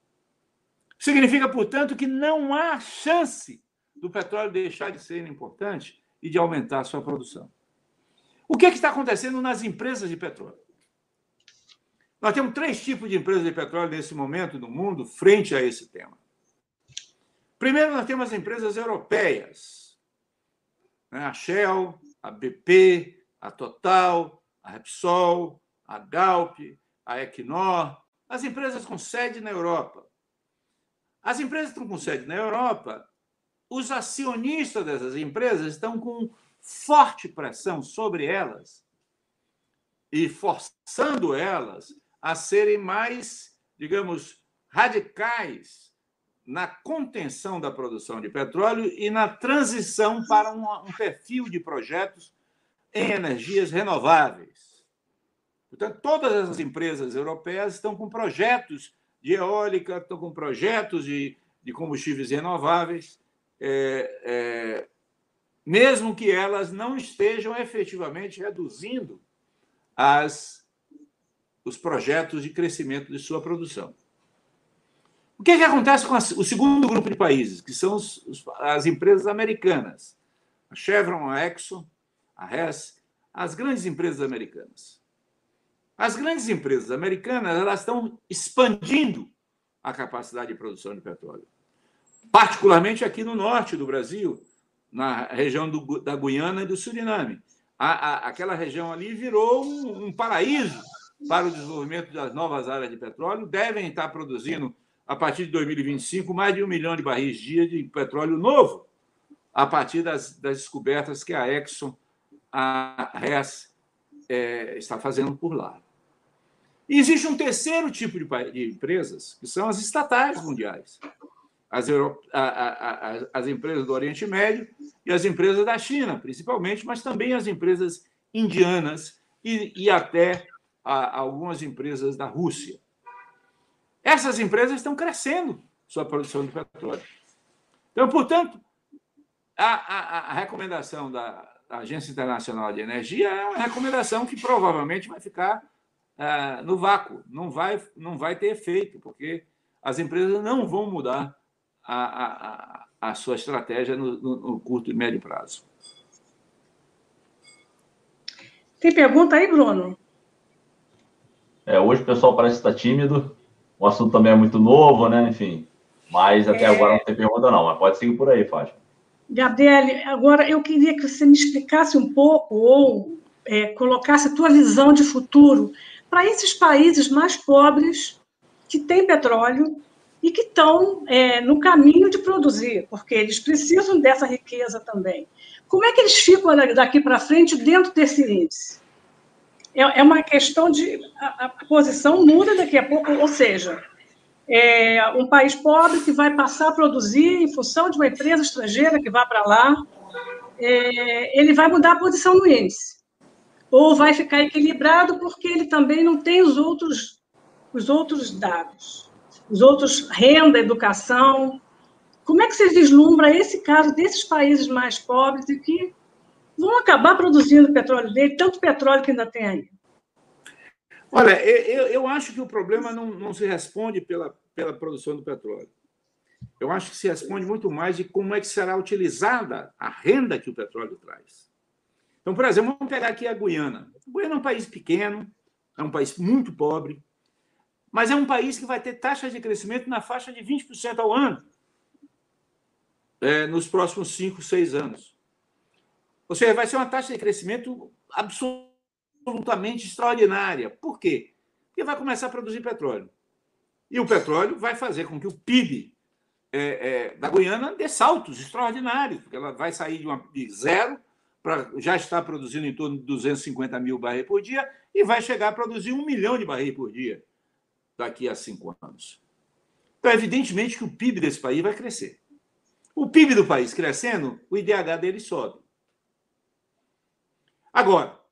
Significa, portanto, que não há chance do petróleo deixar de ser importante e de aumentar a sua produção. O que, é que está acontecendo nas empresas de petróleo? Nós temos três tipos de empresas de petróleo nesse momento no mundo frente a esse tema. Primeiro, nós temos as empresas europeias, né? a Shell, a BP, a Total, a Repsol, a Galp, a Equinor, as empresas com sede na Europa. As empresas que estão com sede na Europa, os acionistas dessas empresas estão com forte pressão sobre elas e forçando elas a serem mais, digamos, radicais na contenção da produção de petróleo e na transição para um, perfil de projetos em energias renováveis. Portanto, todas as empresas europeias estão com projetos de eólica, estão com projetos de, de combustíveis renováveis, é, é, mesmo que elas não estejam efetivamente reduzindo as, os projetos de crescimento de sua produção. O que, é que acontece com o segundo grupo de países, que são os, os, as empresas americanas? A Chevron, a Exxon, a Hess, as grandes empresas americanas. As grandes empresas americanas elas estão expandindo a capacidade de produção de petróleo, particularmente aqui no norte do Brasil, na região do, da Guiana e do Suriname. A, a, aquela região ali virou um, um paraíso para o desenvolvimento das novas áreas de petróleo. Devem estar produzindo, a partir de 2025, mais de um milhão de barris dia de petróleo novo, a partir das, das descobertas que a Exxon, a Hess, é, está fazendo por lá. E existe um terceiro tipo de, de empresas, que são as estatais mundiais. As, Euro, a, a, a, as empresas do Oriente Médio e as empresas da China, principalmente, mas também as empresas indianas e, e até algumas empresas da Rússia. Essas empresas estão crescendo sua produção de petróleo. Então, portanto, a, a recomendação da Agência Internacional de Energia é uma recomendação que provavelmente vai ficar ah, no vácuo, não vai, não vai ter efeito, porque as empresas não vão mudar a, a, a sua estratégia no, no, no curto e médio prazo. Tem pergunta aí, Bruno? É, hoje o pessoal parece estar tímido, o assunto também é muito novo, né? Enfim, mas até é... agora não tem pergunta, não, mas pode seguir por aí, Fátima. Gabriele, agora eu queria que você me explicasse um pouco ou é, colocasse a tua visão de futuro para esses países mais pobres que têm petróleo e que estão é, no caminho de produzir, porque eles precisam dessa riqueza também. Como é que eles ficam daqui para frente dentro desse índice? É, é uma questão de. A, a, posição muda daqui a pouco, ou seja, é um país pobre que vai passar a produzir em função de uma empresa estrangeira que vai para lá, é, ele vai mudar a posição no índice. Ou vai ficar equilibrado porque ele também não tem os outros, os outros dados, os outros renda, educação. Como é que você vislumbra esse caso desses países mais pobres e que vão acabar produzindo petróleo dele, tanto petróleo que ainda tem aí? Olha, eu, eu acho que o problema não, não se responde pela, pela produção do petróleo. Eu acho que se responde muito mais de como é que será utilizada a renda que o petróleo traz. Então, por exemplo, vamos pegar aqui a Guiana. A Guiana é um país pequeno, é um país muito pobre, mas é um país que vai ter taxas de crescimento na faixa de 20% ao ano é, nos próximos 5, 6 anos. Ou seja, vai ser uma taxa de crescimento absolutamente extraordinária. Por quê? Porque vai começar a produzir petróleo. E o petróleo vai fazer com que o PIB é, é, da Guiana dê saltos extraordinários, porque ela vai sair de, uma, de zero para já estar produzindo em torno de 250 mil barris por dia e vai chegar a produzir um milhão de barris por dia daqui a cinco anos. Então, evidentemente que o PIB desse país vai crescer. O PIB do país crescendo, o IDH dele sobe. Agora,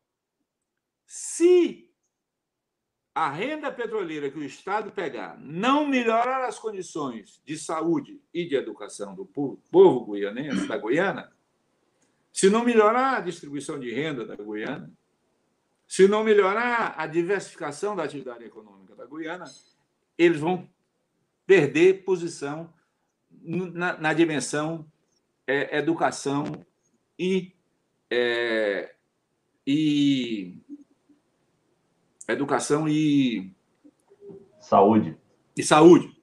se a renda petroleira que o Estado pegar não melhorar as condições de saúde e de educação do povo guianense, da Guiana, se não melhorar a distribuição de renda da Guiana, se não melhorar a diversificação da atividade econômica da Guiana, eles vão perder posição na, na dimensão é, educação e, é, e educação e saúde. E saúde.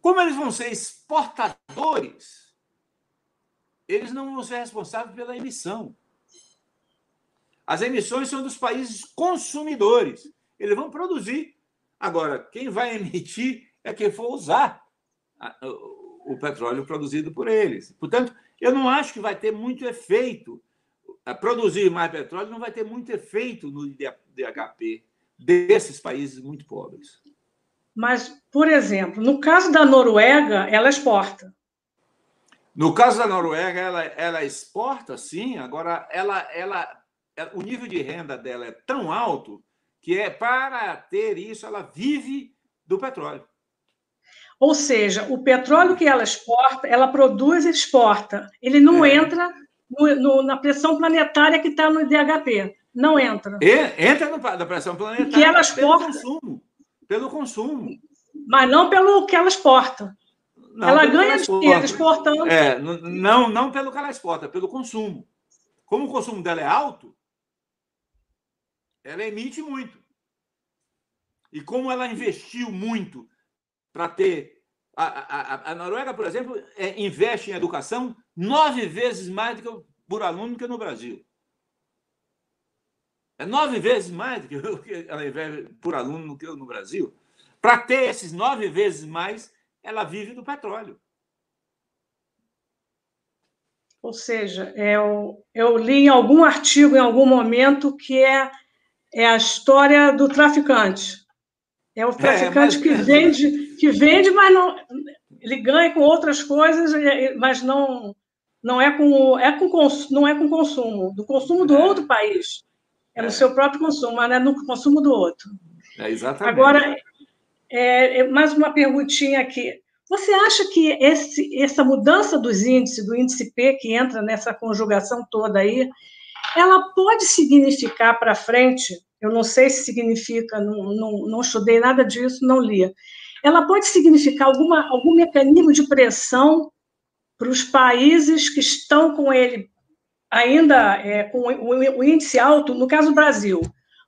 Como eles vão ser exportadores, eles não vão ser responsáveis pela emissão. As emissões são dos países consumidores. Eles vão produzir. Agora, quem vai emitir é quem for usar o petróleo produzido por eles. Portanto, eu não acho que vai ter muito efeito. Produzir mais petróleo não vai ter muito efeito no DHP desses países muito pobres. Mas, por exemplo, no caso da Noruega, ela exporta. No caso da Noruega, ela, ela exporta, sim. Agora, ela, ela, o nível de renda dela é tão alto que é para ter isso, ela vive do petróleo. Ou seja, o petróleo que ela exporta, ela produz e exporta. Ele não é. entra no, no, na pressão planetária que está no IDHP. Não entra. E, entra no, na pressão planetária que ela exporta. pelo consumo. Pelo consumo. Mas não pelo que ela exporta. Não, ela ganha dinheiro exportando. É, não, não pelo que ela exporta, pelo consumo. Como o consumo dela é alto, ela emite muito. E como ela investiu muito para ter. A, a, a, Noruega, por exemplo, é, investe em educação nove vezes mais do que por aluno que no Brasil. É nove vezes mais do que ela investe por aluno do que no Brasil. Para ter esses nove vezes mais, ela vive do petróleo. Ou seja, eu, eu li em algum artigo, em algum momento, que é, é a história do traficante. É o é, traficante é, mas... que vende, que vende, mas não, ele ganha com outras coisas, mas não não é com é com não é com consumo, do consumo do é. outro país. É no é. seu próprio consumo, mas não é no consumo do outro. É exatamente. Agora, é, é, mais uma perguntinha aqui. Você acha que esse, essa mudança dos índices, do índice P, que entra nessa conjugação toda aí, ela pode significar para frente eu não sei se significa, não, não, não estudei nada disso, não li. Ela pode significar alguma, algum mecanismo de pressão para os países que estão com ele ainda é, com o, índice alto, no caso do Brasil.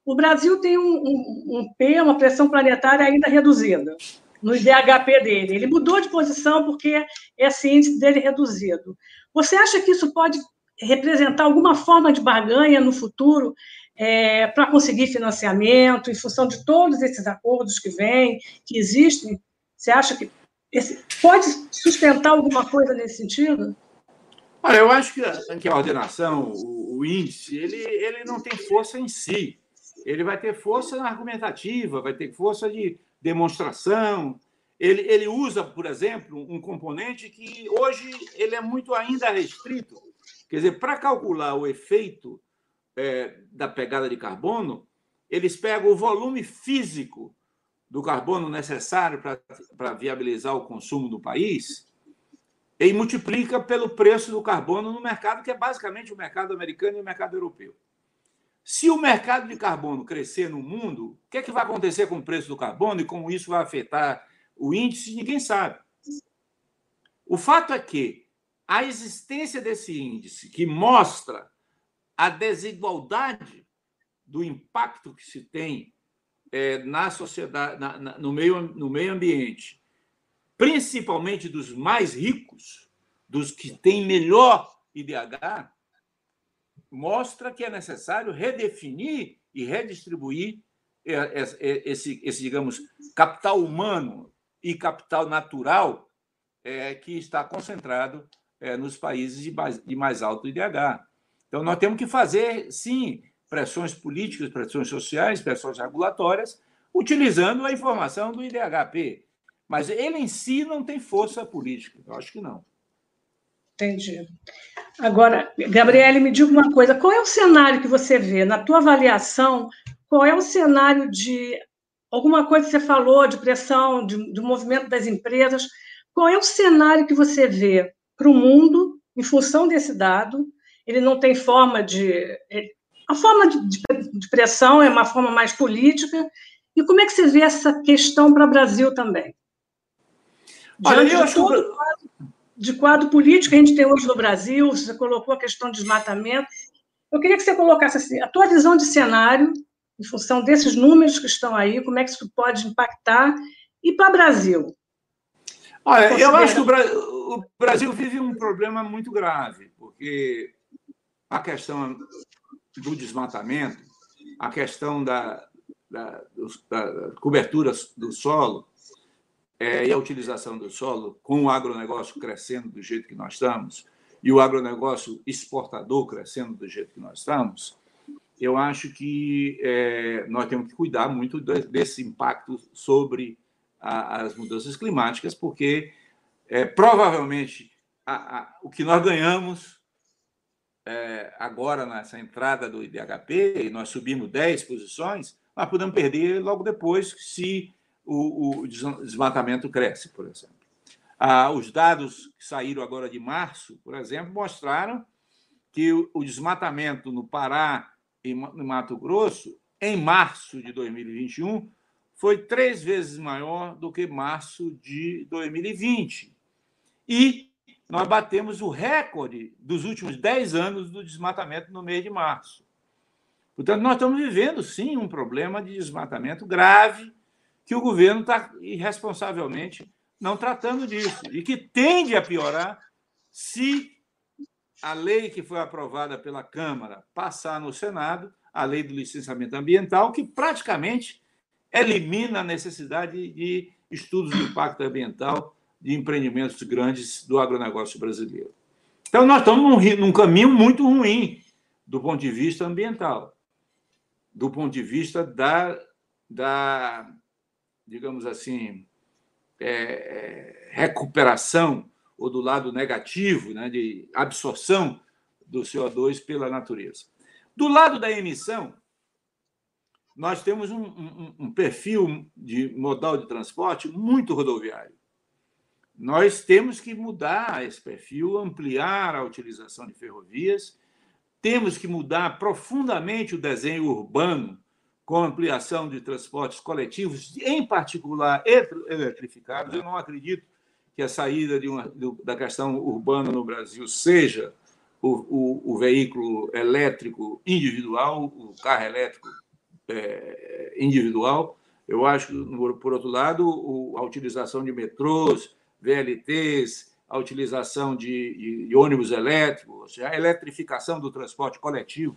O Brasil tem um, um, um P, uma pressão planetária ainda reduzida no IDHP dele. Ele mudou de posição porque esse índice dele é reduzido. Você acha que isso pode representar alguma forma de barganha no futuro é, para conseguir financiamento, em função de todos esses acordos que vêm, que existem? Você acha que esse, pode sustentar alguma coisa nesse sentido? Olha, eu acho que a, que a ordenação, o, o, índice, ele, ele não tem força em si. Ele vai ter força argumentativa, vai ter força de demonstração. Ele, ele usa, por exemplo, um componente que hoje ele é muito ainda restrito. Quer dizer, para calcular o efeito é, da pegada de carbono, eles pegam o volume físico do carbono necessário para viabilizar o consumo do país e multiplica pelo preço do carbono no mercado, que é basicamente o mercado americano e o mercado europeu. Se o mercado de carbono crescer no mundo, o que, é que vai acontecer com o preço do carbono e como isso vai afetar o índice? Ninguém sabe. O fato é que a existência desse índice, que mostra a desigualdade do impacto que se tem é, na sociedade, na, na, no, meio, no meio ambiente, principalmente dos mais ricos, dos que têm melhor IDH, mostra que é necessário redefinir e redistribuir é, é, é, esse, esse digamos, capital humano e capital natural é, que está concentrado é, nos países de mais, de mais alto IDH. Então, nós temos que fazer, sim, pressões políticas, pressões sociais, pressões regulatórias, utilizando a informação do IDHP. Mas ele em si não tem força política. Eu acho que não. Entendi. Agora, Gabriele, me diga uma coisa: qual é o cenário que você vê, na tua avaliação, qual é o cenário de alguma coisa que você falou, de pressão, de, movimento das empresas? Qual é o cenário que você vê para o mundo em função desse dado? Ele não tem forma de. A forma de, de pressão é uma forma mais política. E como é que você vê essa questão para o Brasil também? Olha, eu acho que de quadro político que a gente tem hoje no Brasil, você colocou a questão de desmatamento. Eu queria que você colocasse assim, a tua visão de cenário, em função desses números que estão aí, como é que isso pode impactar, e para o Brasil? Olha, eu acho que o Brasil vive um problema muito grave, porque a questão do desmatamento, a questão da, da, da cobertura do solo, é, e a utilização do solo, com o agronegócio crescendo do jeito que nós estamos, e o agronegócio exportador crescendo do jeito que nós estamos, eu acho que é, nós temos que cuidar muito desse impacto sobre a, as mudanças climáticas, porque é, provavelmente a, a, o que nós ganhamos é, agora nessa entrada do IDHP, e nós subimos 10 posições, nós podemos perder logo depois se o, o desmatamento cresce, por exemplo. Ah, os dados que saíram agora de março, por exemplo, mostraram que o, o desmatamento no Pará e no Mato Grosso, em março de 2021, foi três vezes maior do que março de 2020. E nós batemos o recorde dos últimos dez anos do desmatamento no mês de março. Portanto, nós estamos vivendo, sim, um problema de desmatamento grave que o governo está irresponsavelmente não tratando disso e que tende a piorar se a lei que foi aprovada pela Câmara passar no Senado, a lei do licenciamento ambiental, que praticamente elimina a necessidade de estudos de impacto ambiental de empreendimentos grandes do agronegócio brasileiro. Então, nós estamos num, num caminho muito ruim do ponto de vista ambiental, do ponto de vista da, da digamos assim, é, é, recuperação ou do lado negativo, né, de absorção do CO2 pela natureza. Do lado da emissão, nós temos um, um, um perfil de modal de transporte muito rodoviário. Nós temos que mudar esse perfil, ampliar a utilização de ferrovias, temos que mudar profundamente o desenho urbano com ampliação de transportes coletivos, em particular eletrificados. Eu não acredito que a saída uma, da questão urbana no Brasil seja o, o, o veículo elétrico individual, o carro elétrico é, individual. Eu acho por outro lado, a utilização de metrôs, VLTs, a utilização de, de, de ônibus elétricos, a eletrificação do transporte coletivo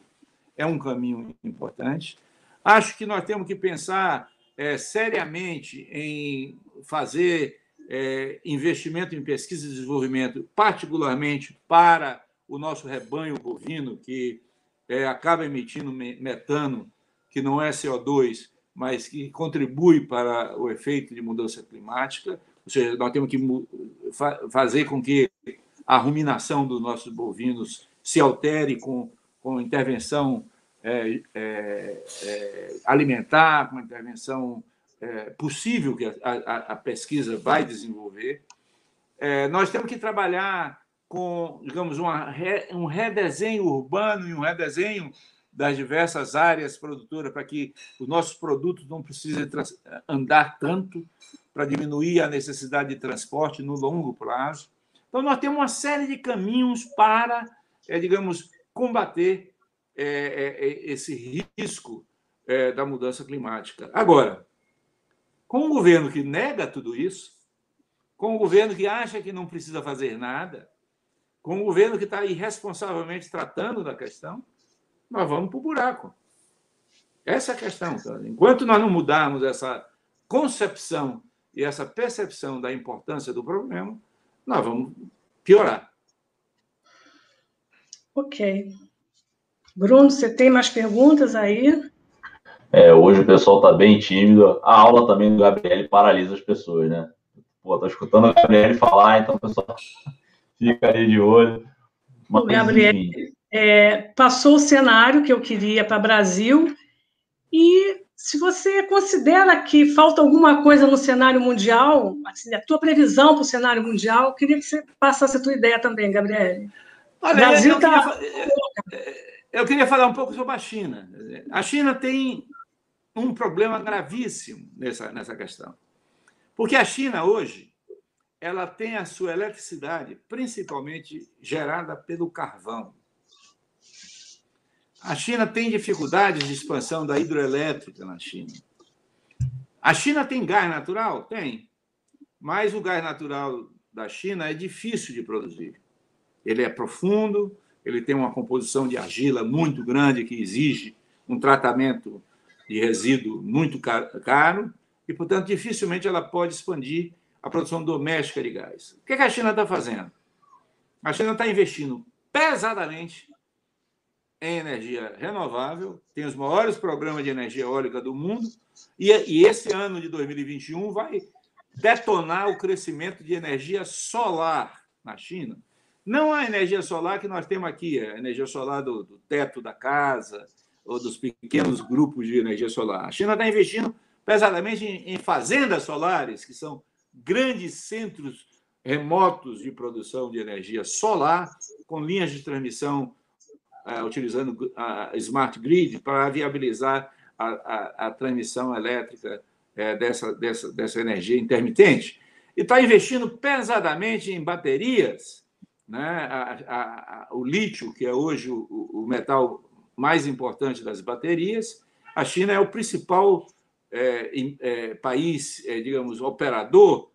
é um caminho importante. Acho que nós temos que pensar é, seriamente em fazer é, investimento em pesquisa e desenvolvimento, particularmente para o nosso rebanho bovino, que é, acaba emitindo metano, que não é CO2, mas que contribui para o efeito de mudança climática. Ou seja, nós temos que fazer com que a ruminação dos nossos bovinos se altere com, com intervenção é, é, é, alimentar, com intervenção é, possível que a, a, a, pesquisa vai desenvolver. É, nós temos que trabalhar com, digamos, uma, um redesenho urbano e um redesenho das diversas áreas produtoras para que os nossos produtos não precisem andar tanto para diminuir a necessidade de transporte no longo prazo. Então, nós temos uma série de caminhos para, é, digamos, combater esse risco é, da mudança climática. Agora, com um governo que nega tudo isso, com um governo que acha que não precisa fazer nada, com um governo que está irresponsavelmente tratando da questão, nós vamos para o buraco. Essa é a questão. Enquanto nós não mudarmos essa concepção e essa percepção da importância do problema, nós vamos piorar. Ok. Bruno, você tem mais perguntas aí? É, hoje o pessoal está bem tímido. A aula também do Gabriel paralisa as pessoas, né? Pô, tô escutando o Gabriel falar, então o pessoal fica ali de olho. Mas, o Gabriel é, passou o cenário que eu queria para o Brasil e se você considera que falta alguma coisa no cenário mundial, assim, a tua previsão para o cenário mundial, eu queria que você passasse a tua ideia também, Gabriel. Olha, Brasil eu, tá... queria, eu queria falar um pouco sobre a China. A China tem um problema gravíssimo nessa, nessa questão. Porque a China, hoje, ela tem a sua eletricidade principalmente gerada pelo carvão. A China tem dificuldades de expansão da hidroelétrica na China. A China tem gás natural? Tem. Mas o gás natural da China é difícil de produzir. Ele é profundo, ele tem uma composição de argila muito grande que exige um tratamento de resíduo muito caro e, portanto, dificilmente ela pode expandir a produção doméstica de gás. O que a China está fazendo? A China está investindo pesadamente em energia renovável, tem os maiores programas de energia eólica do mundo, e, e esse ano de 2021 vai detonar o crescimento de energia solar na China. Não a energia solar que nós temos aqui, a energia solar do, do teto da casa, ou dos pequenos grupos de energia solar. A China está investindo pesadamente em, em fazendas solares, que são grandes centros remotos de produção de energia solar, com linhas de transmissão uh, utilizando a smart grid para viabilizar a, a, a transmissão elétrica uh, dessa, dessa, dessa energia intermitente. E está investindo pesadamente em baterias. Né? A, o lítio, que é hoje o, o metal mais importante das baterias. A China é o principal é, é, país, é, digamos, operador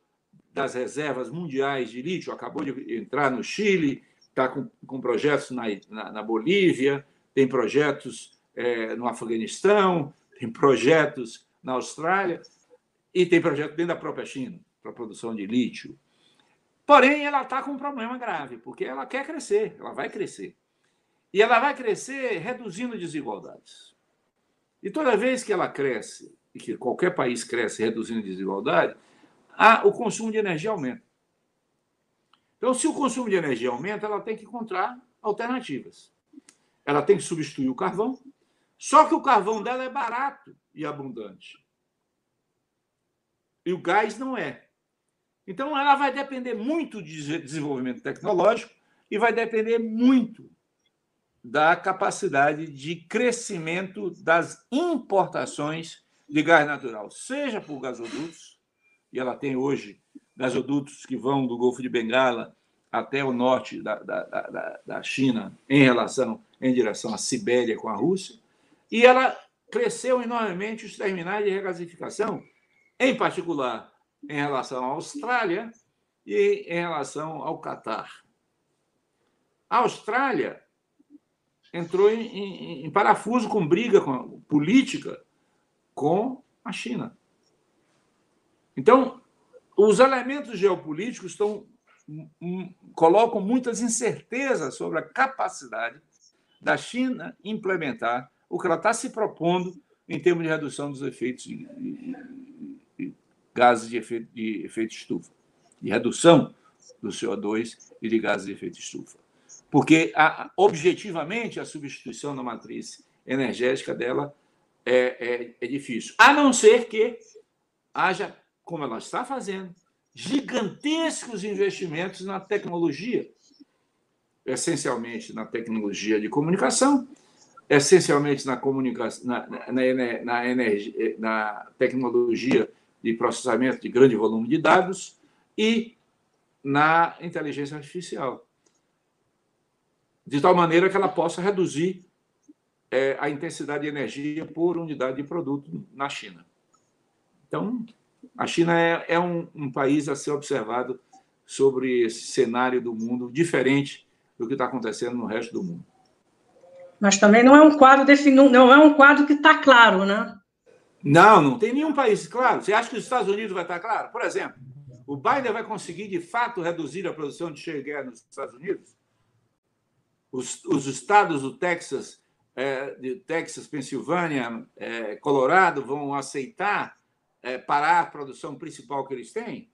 das reservas mundiais de lítio. Acabou de entrar no Chile, está com, com, projetos na, na, na, Bolívia, tem projetos é, no Afeganistão, tem projetos na Austrália e tem projeto dentro da própria China para a produção de lítio. Porém, ela está com um problema grave, porque ela quer crescer, ela vai crescer. E ela vai crescer reduzindo desigualdades. E toda vez que ela cresce, e que qualquer país cresce reduzindo desigualdade, a, o consumo de energia aumenta. Então, se o consumo de energia aumenta, ela tem que encontrar alternativas. Ela tem que substituir o carvão, só que o carvão dela é barato e abundante. E o gás não é. Então, ela vai depender muito de desenvolvimento tecnológico e vai depender muito da capacidade de crescimento das importações de gás natural, seja por gasodutos, e ela tem hoje gasodutos que vão do Golfo de Bengala até o norte da, da, da, da China em relação em direção à Sibéria com a Rússia, e ela cresceu enormemente os terminais de regasificação, em particular em relação à Austrália e em relação ao Catar. A Austrália entrou em, em, em parafuso com briga com, política com a China. Então, os elementos geopolíticos estão, colocam muitas incertezas sobre a capacidade da China implementar o que ela está se propondo em termos de redução dos efeitos gases de efeito, de efeito estufa, de redução do CO2 e de gases de efeito estufa. Porque, a, objetivamente, a substituição da matriz energética dela é, é, é difícil. A não ser que haja, como ela está fazendo, gigantescos investimentos na tecnologia, essencialmente na tecnologia de comunicação, essencialmente na comunicação, na, na, na, na, na tecnologia de processamento de grande volume de dados e na inteligência artificial, de tal maneira que ela possa reduzir é, a intensidade de energia por unidade de produto na China. Então, a China é, é um, um, país a ser observado sobre esse cenário do mundo diferente do que está acontecendo no resto do mundo. Mas também não é um quadro definido, não é um quadro que está claro, né? Não, não tem nenhum país claro. Você acha que os Estados Unidos vai estar claro? Por exemplo, o Biden vai conseguir de fato reduzir a produção de shale nos Estados Unidos? Os, os estados do Texas é, de Texas, Pensilvânia, é, Colorado vão aceitar é, parar a produção principal que eles têm?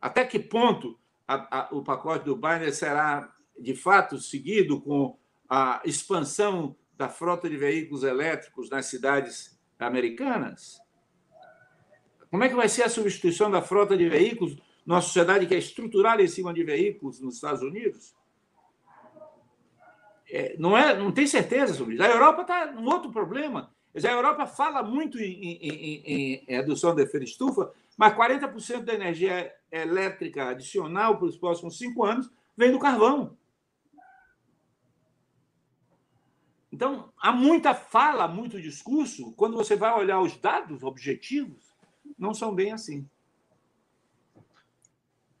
Até que ponto a, a, o pacote do Biden será de fato seguido com a expansão da frota de veículos elétricos nas cidades americanas? Como é que vai ser a substituição da frota de veículos numa sociedade que é estruturada em cima de veículos nos Estados Unidos? é, não, é, não tem certeza sobre isso. A Europa está num outro problema. A Europa fala muito em, em, em, em redução do efeito estufa, mas 40% da energia elétrica adicional para os próximos cinco anos vem do carvão. Então, há muita fala, muito discurso. Quando você vai olhar os dados objetivos, não são bem assim.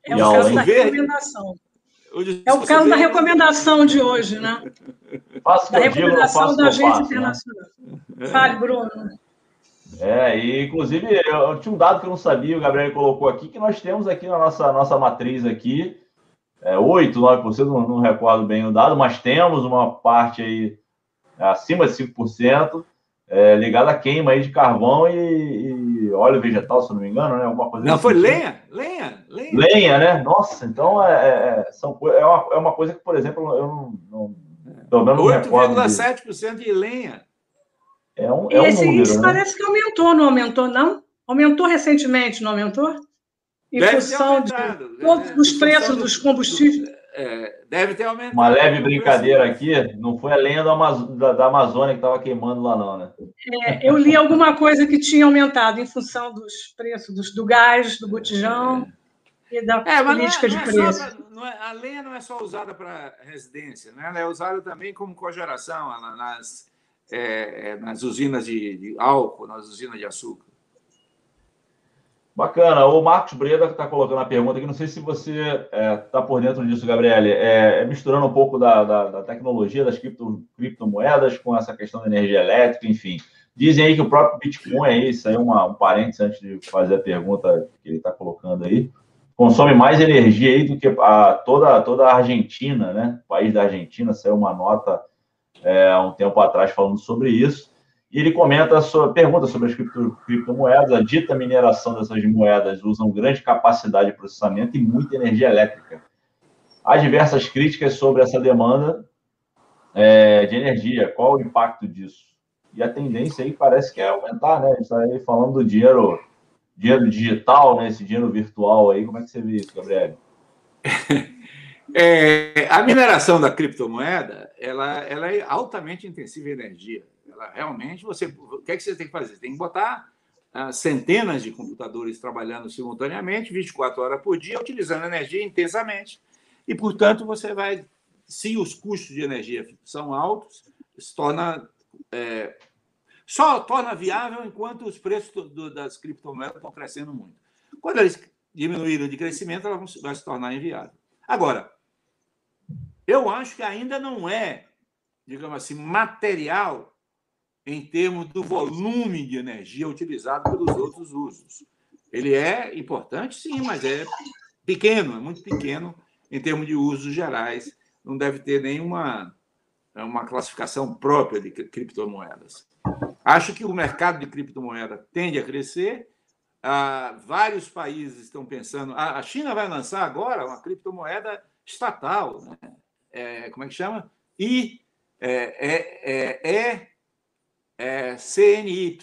É um caso da recomendação. É o caso da recomendação de hoje, né? Faço da recomendação da agência faço, né? internacional. Né? Fale, Bruno. É, e inclusive eu tinha um dado que eu não sabia, o Gabriel colocou aqui, que nós temos aqui na nossa, nossa matriz aqui, é, 8, 9%, não, não recordo bem o dado, mas temos uma parte aí acima de 5%, é, ligada à queima aí de carvão e, e, óleo vegetal, se não me engano, né? Alguma coisa Não, assim. foi lenha, lenha, lenha. Lenha, né? Nossa, então é, é, é são, é, uma, é uma coisa que, por exemplo, eu não. não pelo menos 8,7% de lenha. É um, é um esse número, né? parece que aumentou, não aumentou, não? Aumentou recentemente, não aumentou? Em Deve função de todos os preços dos combustíveis. É, deve ter aumentado. Uma leve brincadeira aqui, não foi a lenha da, da, da Amazônia que estava queimando lá, não, né? É, eu li alguma coisa que tinha aumentado em função dos preços do, do gás, do botijão é. e da é, política não é, de preço. É, a lenha não é só usada para residência, né? ela é usada também como cogeração nas, é, nas usinas de, de álcool, nas usinas de açúcar. Bacana. O Marcos Breda está colocando a pergunta aqui. Não sei se você está é, tá por dentro disso, Gabriele. É, é misturando um pouco da, da, da tecnologia das cripto, criptomoedas com essa questão da energia elétrica, enfim. Dizem aí que o próprio Bitcoin, aí, isso aí é uma, um parênteses antes de fazer a pergunta que ele está colocando aí, consome mais energia aí do que a, toda, toda a Argentina, né? O país da Argentina saiu uma nota é, um tempo atrás falando sobre isso. E ele comenta, sobre, pergunta sobre as cripto, criptomoedas. A dita mineração dessas moedas usam grande capacidade de processamento e muita energia elétrica. Há diversas críticas sobre essa demanda é, de energia. Qual o impacto disso? E a tendência aí parece que é aumentar, né? A gente está aí falando do dinheiro, dinheiro digital, né? Esse dinheiro virtual aí. Como é que você vê isso, Gabriel? É, a mineração da criptomoeda ela, ela é altamente intensiva em energia. Realmente você, o que é que você tem que fazer? Você tem que botar ah, centenas de computadores trabalhando simultaneamente, 24 horas por dia, utilizando energia intensamente. E, portanto, você vai, se os custos de energia são altos, se torna é, só torna viável enquanto os preços do, das criptomoedas estão crescendo muito. Quando eles diminuírem de crescimento, ela vai se tornar inviável. Agora, eu acho que ainda não é, digamos assim, material em termos do volume de energia utilizado pelos outros usos. Ele é importante, sim, mas é pequeno, é muito pequeno em termos de usos gerais. Não deve ter nenhuma uma classificação própria de criptomoedas. Acho que o mercado de criptomoeda tende a crescer. Ah, vários países estão pensando. A China vai lançar agora uma criptomoeda estatal, né? É, como é que chama? I é, é, é, é CNY.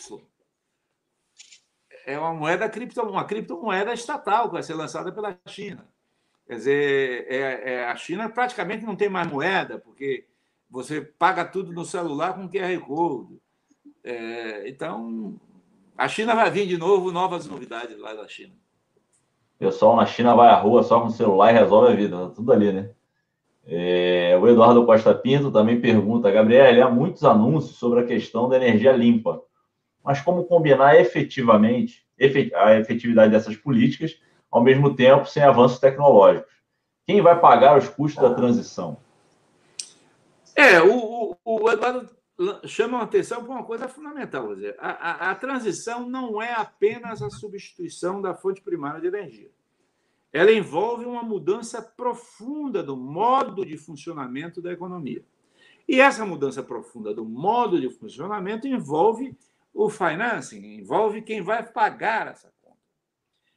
É uma moeda cripto, uma criptomoeda estatal que vai ser lançada pela China. Quer dizer, é, é, a China praticamente não tem mais moeda, porque você paga tudo no celular com QR Code. É, então, a China vai vir de novo, novas novidades lá da China. Pessoal na China vai à rua só com o celular e resolve a vida, tá tudo ali, né? É, o Eduardo Costa Pinto também pergunta, Gabriel, há muitos anúncios sobre a questão da energia limpa, mas como combinar efetivamente a efetividade dessas políticas, ao mesmo tempo sem avanços tecnológicos? Quem vai pagar os custos da transição? É, o, o, o Eduardo chama a atenção para uma coisa fundamental. Dizer, a, a, a, transição não é apenas a substituição da fonte primária de energia. Ela envolve uma mudança profunda do modo de funcionamento da economia. E essa mudança profunda do modo de funcionamento envolve o financing, envolve quem vai pagar essa conta.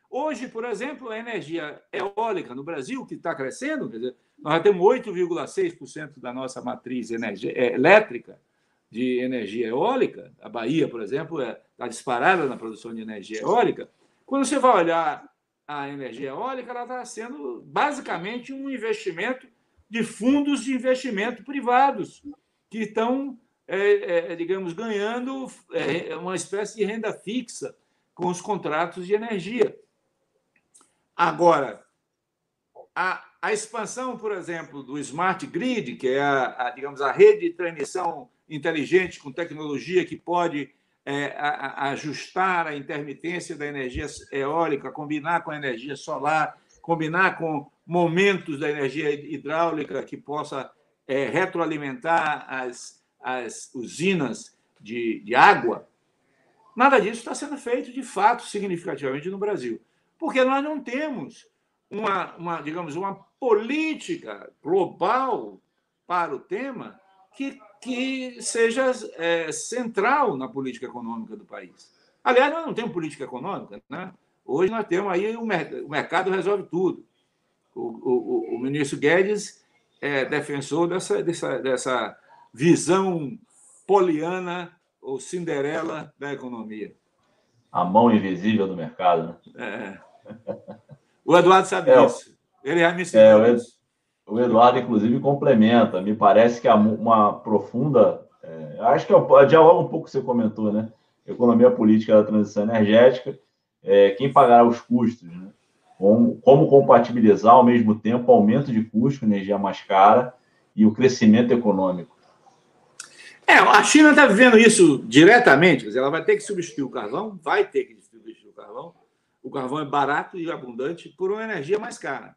Hoje, por exemplo, a energia eólica no Brasil, que está crescendo, dizer, nós já temos 8,6% da nossa matriz energia, é, elétrica de energia eólica, a Bahia, por exemplo, está é, tá disparada na produção de energia eólica. Quando você vai olhar a energia eólica, ela está sendo basicamente um investimento de fundos de investimento privados, que estão, é, é, digamos, ganhando é, uma espécie de renda fixa com os contratos de energia. Agora, a, a expansão, por exemplo, do smart grid, que é a, a digamos a rede de transmissão inteligente com tecnologia que pode é, a, a ajustar a intermitência da energia eólica, combinar com a energia solar, combinar com momentos da energia hidráulica que possa é, retroalimentar as, as usinas de, de água. Nada disso está sendo feito de fato significativamente no Brasil, porque nós não temos uma, uma digamos, uma política global para o tema que que seja é, central na política econômica do país. Aliás, nós não temos política econômica, né? Hoje nós temos aí o, mer o mercado resolve tudo. O, o, o ministro Guedes é defensor dessa, dessa, dessa visão poliana ou Cinderela da economia. A mão invisível do mercado, né? É. O Eduardo sabe é, disso. Ele já me ensinou é, isso o Eduardo, inclusive, complementa. Me parece que há uma profunda. É, acho que é, dialoga um pouco que você comentou, né? Economia política da transição energética. É, quem pagará os custos, né? Como, como compatibilizar ao mesmo tempo o aumento de custo, energia mais cara, e o crescimento econômico. É, a China está vivendo isso diretamente, quer dizer, ela vai ter que substituir o carvão, vai ter que substituir o carvão. O carvão é barato e abundante por uma energia mais cara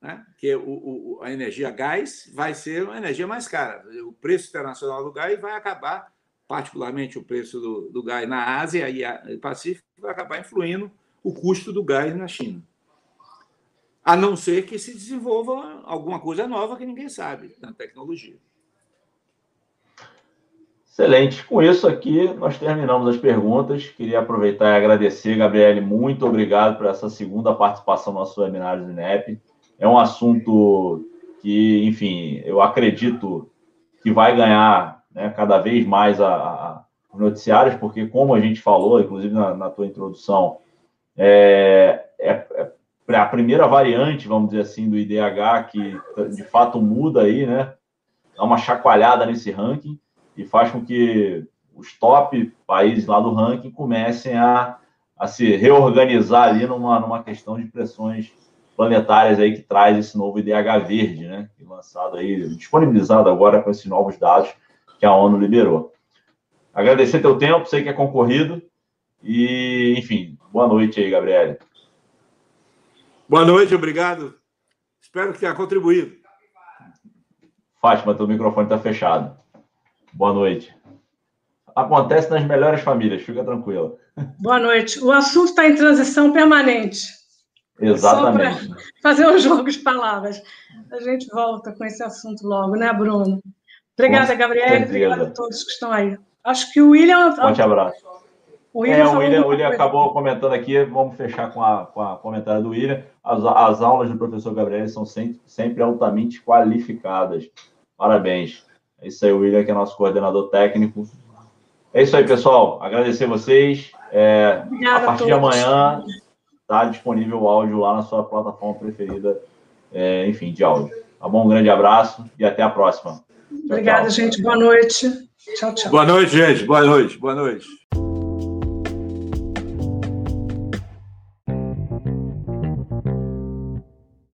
né? que o, o, a energia gás vai ser uma energia mais cara. O preço internacional do gás vai acabar, particularmente o preço do, do gás na Ásia e Pacífico, vai acabar influindo o custo do gás na China. A não ser que se desenvolva alguma coisa nova que ninguém sabe na tecnologia. Excelente. Com isso aqui, nós terminamos as perguntas. Queria aproveitar e agradecer, Gabriele, muito obrigado por essa segunda participação no nosso webinar do INEP é um assunto que, enfim, eu acredito que vai ganhar né, cada vez mais a, a, os noticiários, porque, como a gente falou, inclusive na, na tua introdução, é, é, é, a primeira variante, vamos dizer assim, do IDH que de fato muda aí, né? Dá uma chacoalhada nesse ranking e faz com que os top países lá do ranking comecem a, a se reorganizar ali numa, numa questão de pressões planetárias aí que traz esse novo IDH verde, né? Lançado aí, disponibilizado agora com esses novos dados que a ONU liberou. Agradecer teu tempo, sei que é concorrido. E, enfim, boa noite aí, Gabriele. Boa noite, obrigado. Espero que tenha contribuído. Fátima, teu microfone está fechado. Boa noite. Acontece nas melhores famílias, fica tranquilo. Boa noite. O assunto está em transição permanente. Exatamente. Só para fazer um jogo de palavras. A gente volta com esse assunto logo, né, Bruno? Obrigada, Gabriela. Obrigada a todos que estão aí. Acho que o William. Forte abraço. O William, é, o William, William acabou comentando aqui, vamos fechar com a, com a comentário do William. As, as aulas do professor Gabriel são sempre, sempre altamente qualificadas. Parabéns. É isso aí, o William, que é nosso coordenador técnico. É isso aí, pessoal. Agradecer vocês. É, a partir a de amanhã está disponível o áudio lá na sua plataforma preferida, é, enfim, de áudio. Tá bom? Um grande abraço e até a próxima. Obrigada, gente. Boa noite. Tchau, tchau. Boa noite, gente. Boa noite. Boa noite.